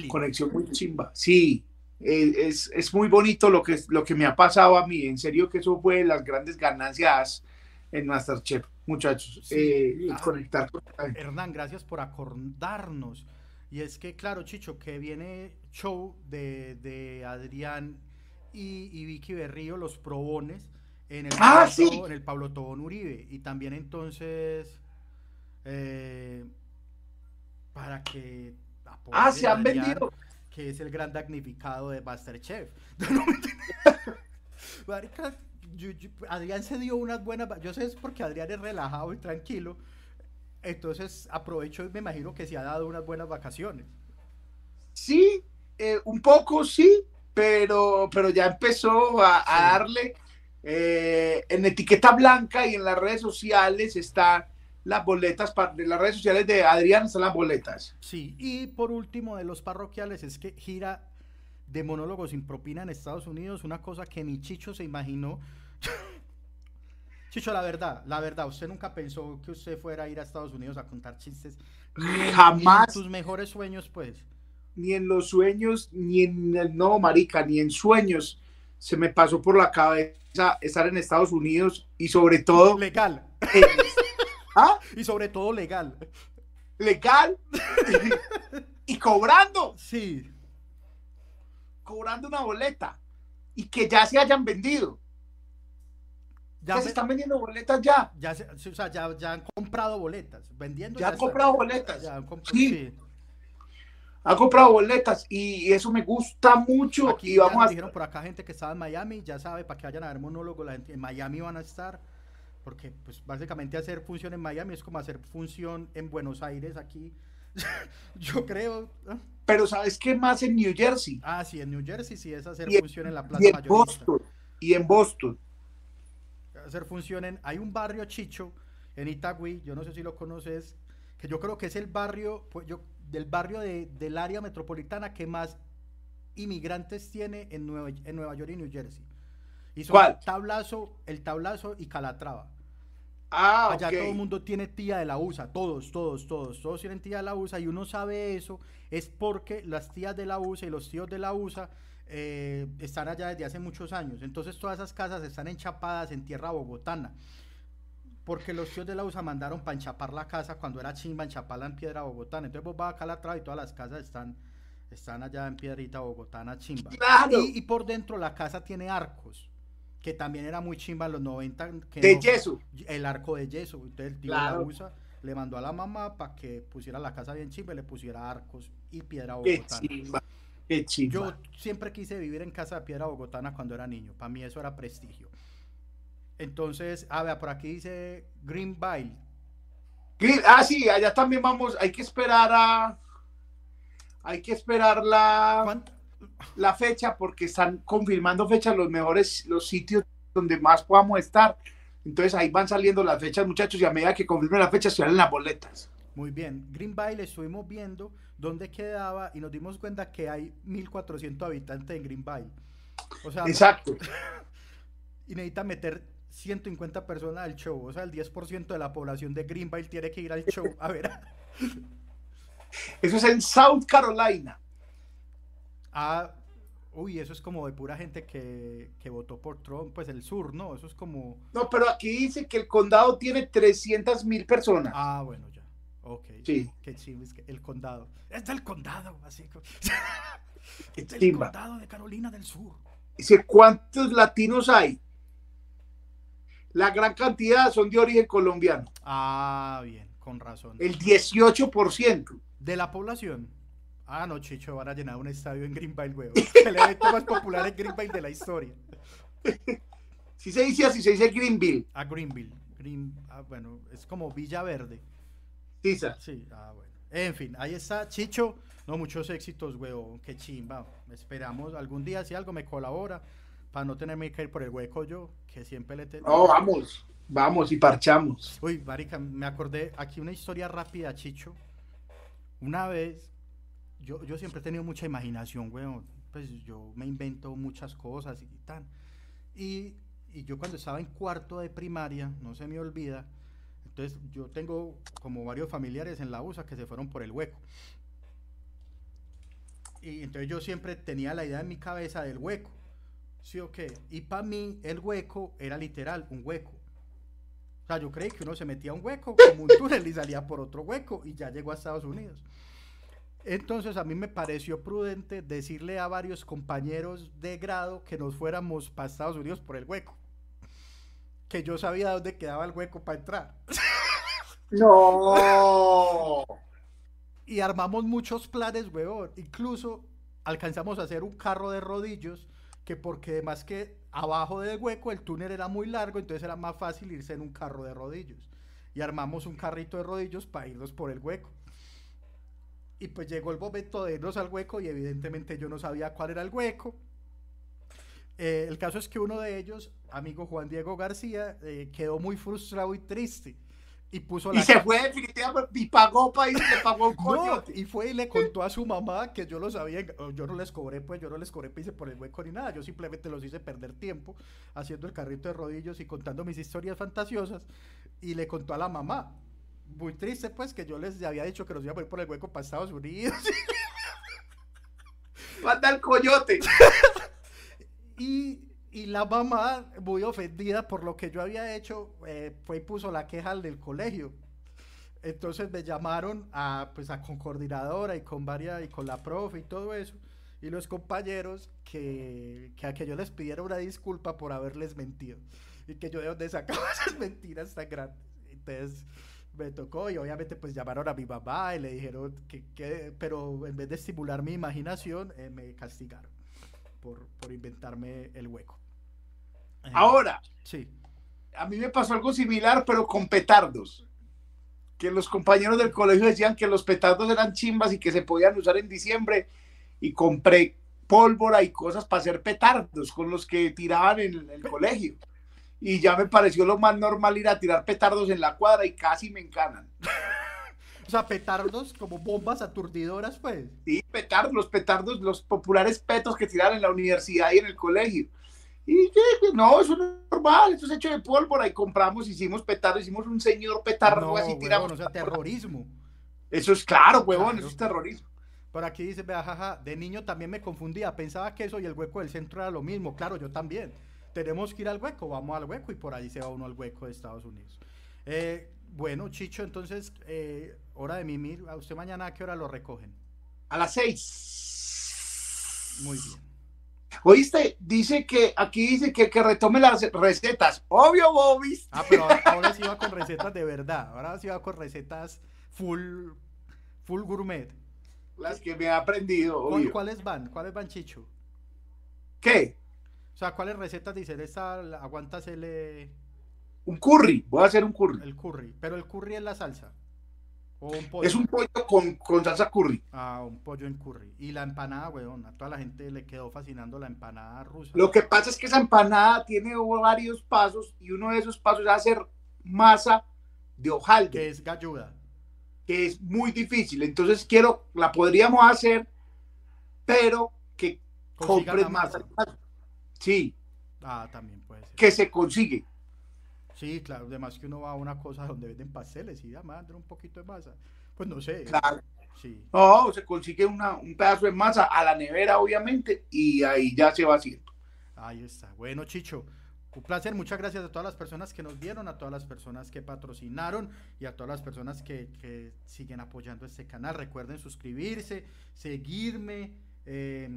conexión muy chimba. Sí, eh, es, es, muy bonito lo que, lo que me ha pasado a mí. En serio que eso fue las grandes ganancias en Masterchef, muchachos. Eh, ah, conectar Hernán, gracias por acordarnos. Y es que, claro, Chicho, que viene show de, de Adrián y, y Vicky Berrío, los probones en el, ah, Pablo, en el Pablo Tobón Uribe. Y también entonces, eh, para que Ah, se han vendido. Que es el gran damnificado de Masterchef. Adrián se dio unas buenas. Yo sé es porque Adrián es relajado y tranquilo. Entonces aprovecho y me imagino que se ha dado unas buenas vacaciones. Sí, eh, un poco sí, pero, pero ya empezó a, a darle eh, en etiqueta blanca y en las redes sociales están las boletas, de las redes sociales de Adrián están las boletas. Sí, y por último de los parroquiales es que gira de monólogos sin propina en Estados Unidos, una cosa que ni Chicho se imaginó. Chicho, la verdad, la verdad, usted nunca pensó que usted fuera a ir a Estados Unidos a contar chistes. Jamás. en sus mejores sueños, pues. Ni en los sueños, ni en el no, marica, ni en sueños se me pasó por la cabeza estar en Estados Unidos y sobre todo... Legal. ¿Ah? Y sobre todo legal. Legal. y, cobrando. Sí. Cobrando una boleta. Y que ya se hayan vendido. Ya se están vendiendo boletas ya. Ya, o sea, ya, han comprado boletas. Vendiendo. Ya, han comprado boletas. sí ha comprado boletas y eso me gusta mucho. Aquí y vamos a... dijeron por acá gente que estaba en Miami, ya sabe, para que vayan a ver monólogo, la gente en Miami van a estar, porque pues básicamente hacer función en Miami es como hacer función en Buenos Aires aquí, yo creo. pero ¿sabes qué más en New Jersey? Ah, sí, en New Jersey sí es hacer función en la plaza y en Boston, y en Boston. Hacer función en... Hay un barrio chicho en Itagüí, yo no sé si lo conoces, que yo creo que es el barrio, pues yo, del barrio de, del área metropolitana que más inmigrantes tiene en Nueva, en Nueva York y New Jersey. Y son ¿Cuál? Tablazo, el Tablazo y Calatrava. Ah, Allá todo el mundo tiene tía de la USA, todos, todos, todos, todos tienen tía de la USA y uno sabe eso, es porque las tías de la USA y los tíos de la USA eh, están allá desde hace muchos años. Entonces todas esas casas están enchapadas en tierra bogotana. Porque los tíos de la USA mandaron para enchapar la casa cuando era chimba, enchaparla en piedra bogotana. Entonces vos vas acá a la y todas las casas están, están allá en piedrita bogotana chimba. Y, y por dentro la casa tiene arcos que también era muy chimba en los 90. Que de yeso. El arco de yeso. Entonces el tío la USA le mandó a la mamá para que pusiera la casa bien chimba y le pusiera arcos y piedra bogotana. Qué chimba. Qué chimba. Yo siempre quise vivir en casa de piedra bogotana cuando era niño. Para mí eso era prestigio. Entonces, a ver, por aquí dice Greenville. ah, sí, allá también vamos. Hay que esperar a. Hay que esperar la la fecha porque están confirmando fechas los mejores, los sitios donde más podamos estar. Entonces ahí van saliendo las fechas, muchachos, y a medida que confirmen la fecha, se salen las boletas. Muy bien. Greenville estuvimos viendo dónde quedaba y nos dimos cuenta que hay 1.400 habitantes en. O sea, Exacto. y necesita meter 150 personas al show. O sea, el 10% de la población de Greenville tiene que ir al show. A ver. Eso es en South Carolina. Ah, uy, eso es como de pura gente que, votó por Trump, pues el sur, ¿no? Eso es como... No, pero aquí dice que el condado tiene 300 mil personas. Ah, bueno, ya. Ok. Sí. Qué chido, es que el condado. Es del condado, así. es del condado de Carolina del Sur. Dice, ¿cuántos latinos hay? La gran cantidad son de origen colombiano. Ah, bien, con razón. El 18%. ¿De la población? Ah, no, Chicho, van a llenar un estadio en Greenville, weón. El evento más popular en Greenville de la historia. Si se dice así, se dice Greenville. Ah, Greenville. Green, ah, bueno, es como Villa Verde. Sí, Sí, ah, bueno. En fin, ahí está, Chicho. No, muchos éxitos, weón. Qué chimba. Esperamos algún día, si algo me colabora, para no tenerme que ir por el hueco yo, que siempre le tengo. No, vamos, vamos y parchamos. Uy, marica, me acordé aquí una historia rápida, Chicho. Una vez yo, yo siempre he tenido mucha imaginación, weón. Pues yo me invento muchas cosas y tal. Y, y yo cuando estaba en cuarto de primaria, no se me olvida, entonces yo tengo como varios familiares en la USA que se fueron por el hueco. Y entonces yo siempre tenía la idea en mi cabeza del hueco. ¿Sí o qué? Y para mí el hueco era literal, un hueco. O sea, yo creí que uno se metía a un hueco como un túnel y salía por otro hueco y ya llegó a Estados Unidos. Entonces a mí me pareció prudente decirle a varios compañeros de grado que nos fuéramos para Estados Unidos por el hueco. Que yo sabía dónde quedaba el hueco para entrar. No. y armamos muchos planes, weón. Incluso alcanzamos a hacer un carro de rodillos que porque más que abajo del hueco el túnel era muy largo, entonces era más fácil irse en un carro de rodillos. Y armamos un carrito de rodillos para irnos por el hueco. Y pues llegó el momento de irnos al hueco y evidentemente yo no sabía cuál era el hueco. Eh, el caso es que uno de ellos, amigo Juan Diego García, eh, quedó muy frustrado y triste. Y puso la. Y se fue definitivamente y pagó para ir, le pagó un coño. y fue y le contó a su mamá que yo lo sabía. Yo no les cobré, pues yo no les cobré pise por el hueco ni nada. Yo simplemente los hice perder tiempo haciendo el carrito de rodillos y contando mis historias fantasiosas. Y le contó a la mamá muy triste, pues, que yo les había dicho que nos iba a ir por el hueco para Estados Unidos. Manda el coyote. y, la mamá, muy ofendida por lo que yo había hecho, eh, fue y puso la queja al del colegio. Entonces me llamaron a, pues, a con coordinadora y con varias, y con la profe y todo eso. Y los compañeros que, que a que yo les pidiera una disculpa por haberles mentido. Y que yo de dónde sacaba esas mentiras tan grandes. Entonces, me tocó y obviamente pues llamaron a mi mamá y le dijeron que, pero en vez de estimular mi imaginación, eh, me castigaron por, inventarme el hueco. Ahora, sí. A mí me pasó algo similar, pero con petardos. que los compañeros del colegio decían que los petardos eran chimbas y que se podían usar en diciembre y compré pólvora y cosas para hacer petardos con los que tiraban en el colegio. Y ya me pareció lo más normal ir a tirar petardos en la cuadra y casi me encanan. O sea, petardos como bombas aturdidoras, pues. Sí, petardos, los petardos, los populares petos que tiraban en la universidad y en el colegio. Y no, eso no es normal, esto es hecho de pólvora y compramos, hicimos petardo, hicimos un señor petardo así tiramos. o sea, terrorismo. Eso es claro, huevón, eso es terrorismo. Por aquí dice, vea, jaja, de niño también me confundía, pensaba que eso y el hueco del centro era lo mismo. Claro, yo también. Tenemos que ir al hueco, vamos al hueco y por ahí se va uno al hueco de Estados Unidos. Eh, bueno, Chicho, entonces, eh, hora de mimir. ¿A usted mañana a qué hora lo recogen? A las seis. Muy bien. Oíste, dice que aquí dice que, que retome las recetas. Obvio, Bobby. Ah, pero ahora, sí va con recetas de verdad. Ahora sí va con recetas full, full gourmet. Las que me ha aprendido. ¿Cuáles van? ¿Cuáles van, Chicho? ¿Qué? O sea, ¿cuáles recetas dice? Esta aguántasele. Un curry, voy a hacer un curry. El curry, pero el curry es la salsa. Es un pollo con, con, salsa curry. Ah, un pollo en curry. Y la empanada, weón, a toda la gente le quedó fascinando la empanada rusa. Lo que pasa es que esa empanada tiene varios pasos y uno de esos pasos es hacer masa de hojaldre. Que es galluda. Que es muy difícil. Entonces quiero, la podríamos hacer, pero que compres masa. Sí. Ah, también puede ser. Que se consigue. Sí, claro, además que uno va a una cosa donde venden pasteles y ya mandan un poquito de masa. Pues no sé. Claro. Sí. No, se consigue una, un pedazo de masa a la nevera, obviamente, y ahí ya se va haciendo. Ahí está. Bueno, Chicho, un placer. Muchas gracias a todas las personas que nos vieron, a todas las personas que patrocinaron y a todas las personas que, que siguen apoyando este canal. Recuerden suscribirse, seguirme. Eh,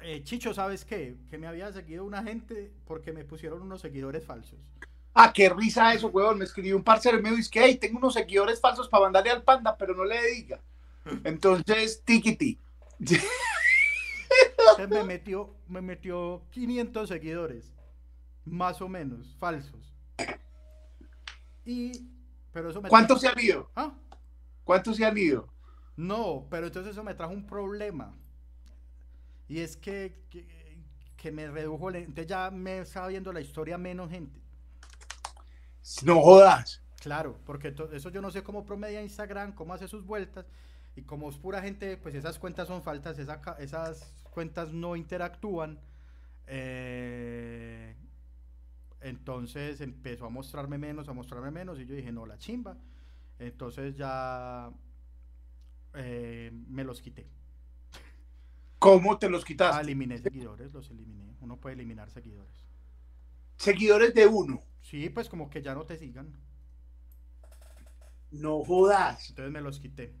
eh, Chicho, ¿sabes qué? Que me había seguido una gente porque me pusieron unos seguidores falsos. Ah, qué risa eso, huevón. Me escribió un parcero y me dice que hey, tengo unos seguidores falsos para mandarle al panda, pero no le diga. Entonces, tiquiti. me metió, me metió 500 seguidores, más o menos, falsos. Y, pero eso me ¿Cuántos se han ido? ¿Ah? ¿Cuántos se han ido? No, pero entonces eso me trajo un problema. Y es que, que, me redujo, entonces ya me estaba viendo la historia menos gente. No jodas. Claro, porque eso yo no sé cómo promedia Instagram, cómo hace sus vueltas. Y como es pura gente, pues esas cuentas son faltas, esas cuentas no interactúan. Eh, entonces empezó a mostrarme menos, a mostrarme menos. Y yo dije, no, la chimba. Entonces ya eh, me los quité. ¿Cómo te los quitaste? Ah, eliminé seguidores, los eliminé. Uno puede eliminar seguidores. Seguidores de uno. Sí, pues como que ya no te sigan. No jodas. Entonces me los quité.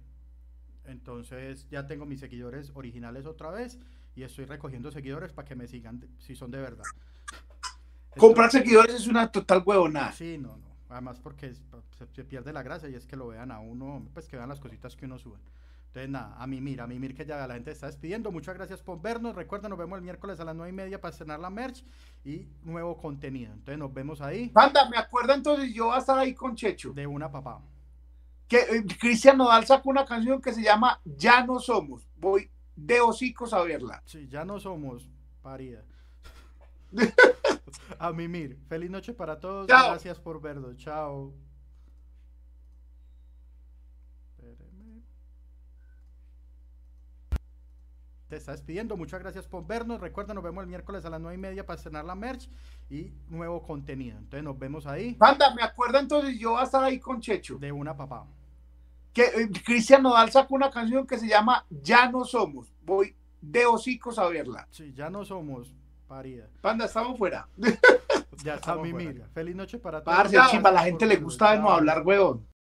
Entonces ya tengo mis seguidores originales otra vez y estoy recogiendo seguidores para que me sigan si son de verdad. Comprar seguidores es una total huevonada. Sí, no, no. Además porque se, pierde la gracia y es que lo vean a uno, pues que vean las cositas que uno sube. Entonces, nada, a mí mira, a mí mira que ya la gente está despidiendo. Muchas gracias por vernos. Recuerda, nos vemos el miércoles a las nueve y media para estrenar la merch y nuevo contenido. Entonces, nos vemos ahí. Banda, me acuerdo entonces, yo voy a estar ahí con Checho. De una papá. Que eh, Cristian Nodal sacó una canción que se llama Ya no somos. Voy de hocicos a verla. Sí, ya no somos, parida. a mimir. Feliz noche para todos. Gracias por vernos. Chao. Te está despidiendo. Muchas gracias por vernos. Recuerda, nos vemos el miércoles a las nueve y media para estrenar la merch y nuevo contenido. Entonces nos vemos ahí. Banda, me acuerdo entonces, yo voy a estar ahí con Checho. De una papá. Que eh, Cristian Nodal sacó una canción que se llama Ya no somos. Voy de hocicos a verla. Sí, ya no somos parida. Banda, estamos fuera. ya estamos. Feliz noche para todos. Parce, chimba, a la gente le gusta no hablar, huevón.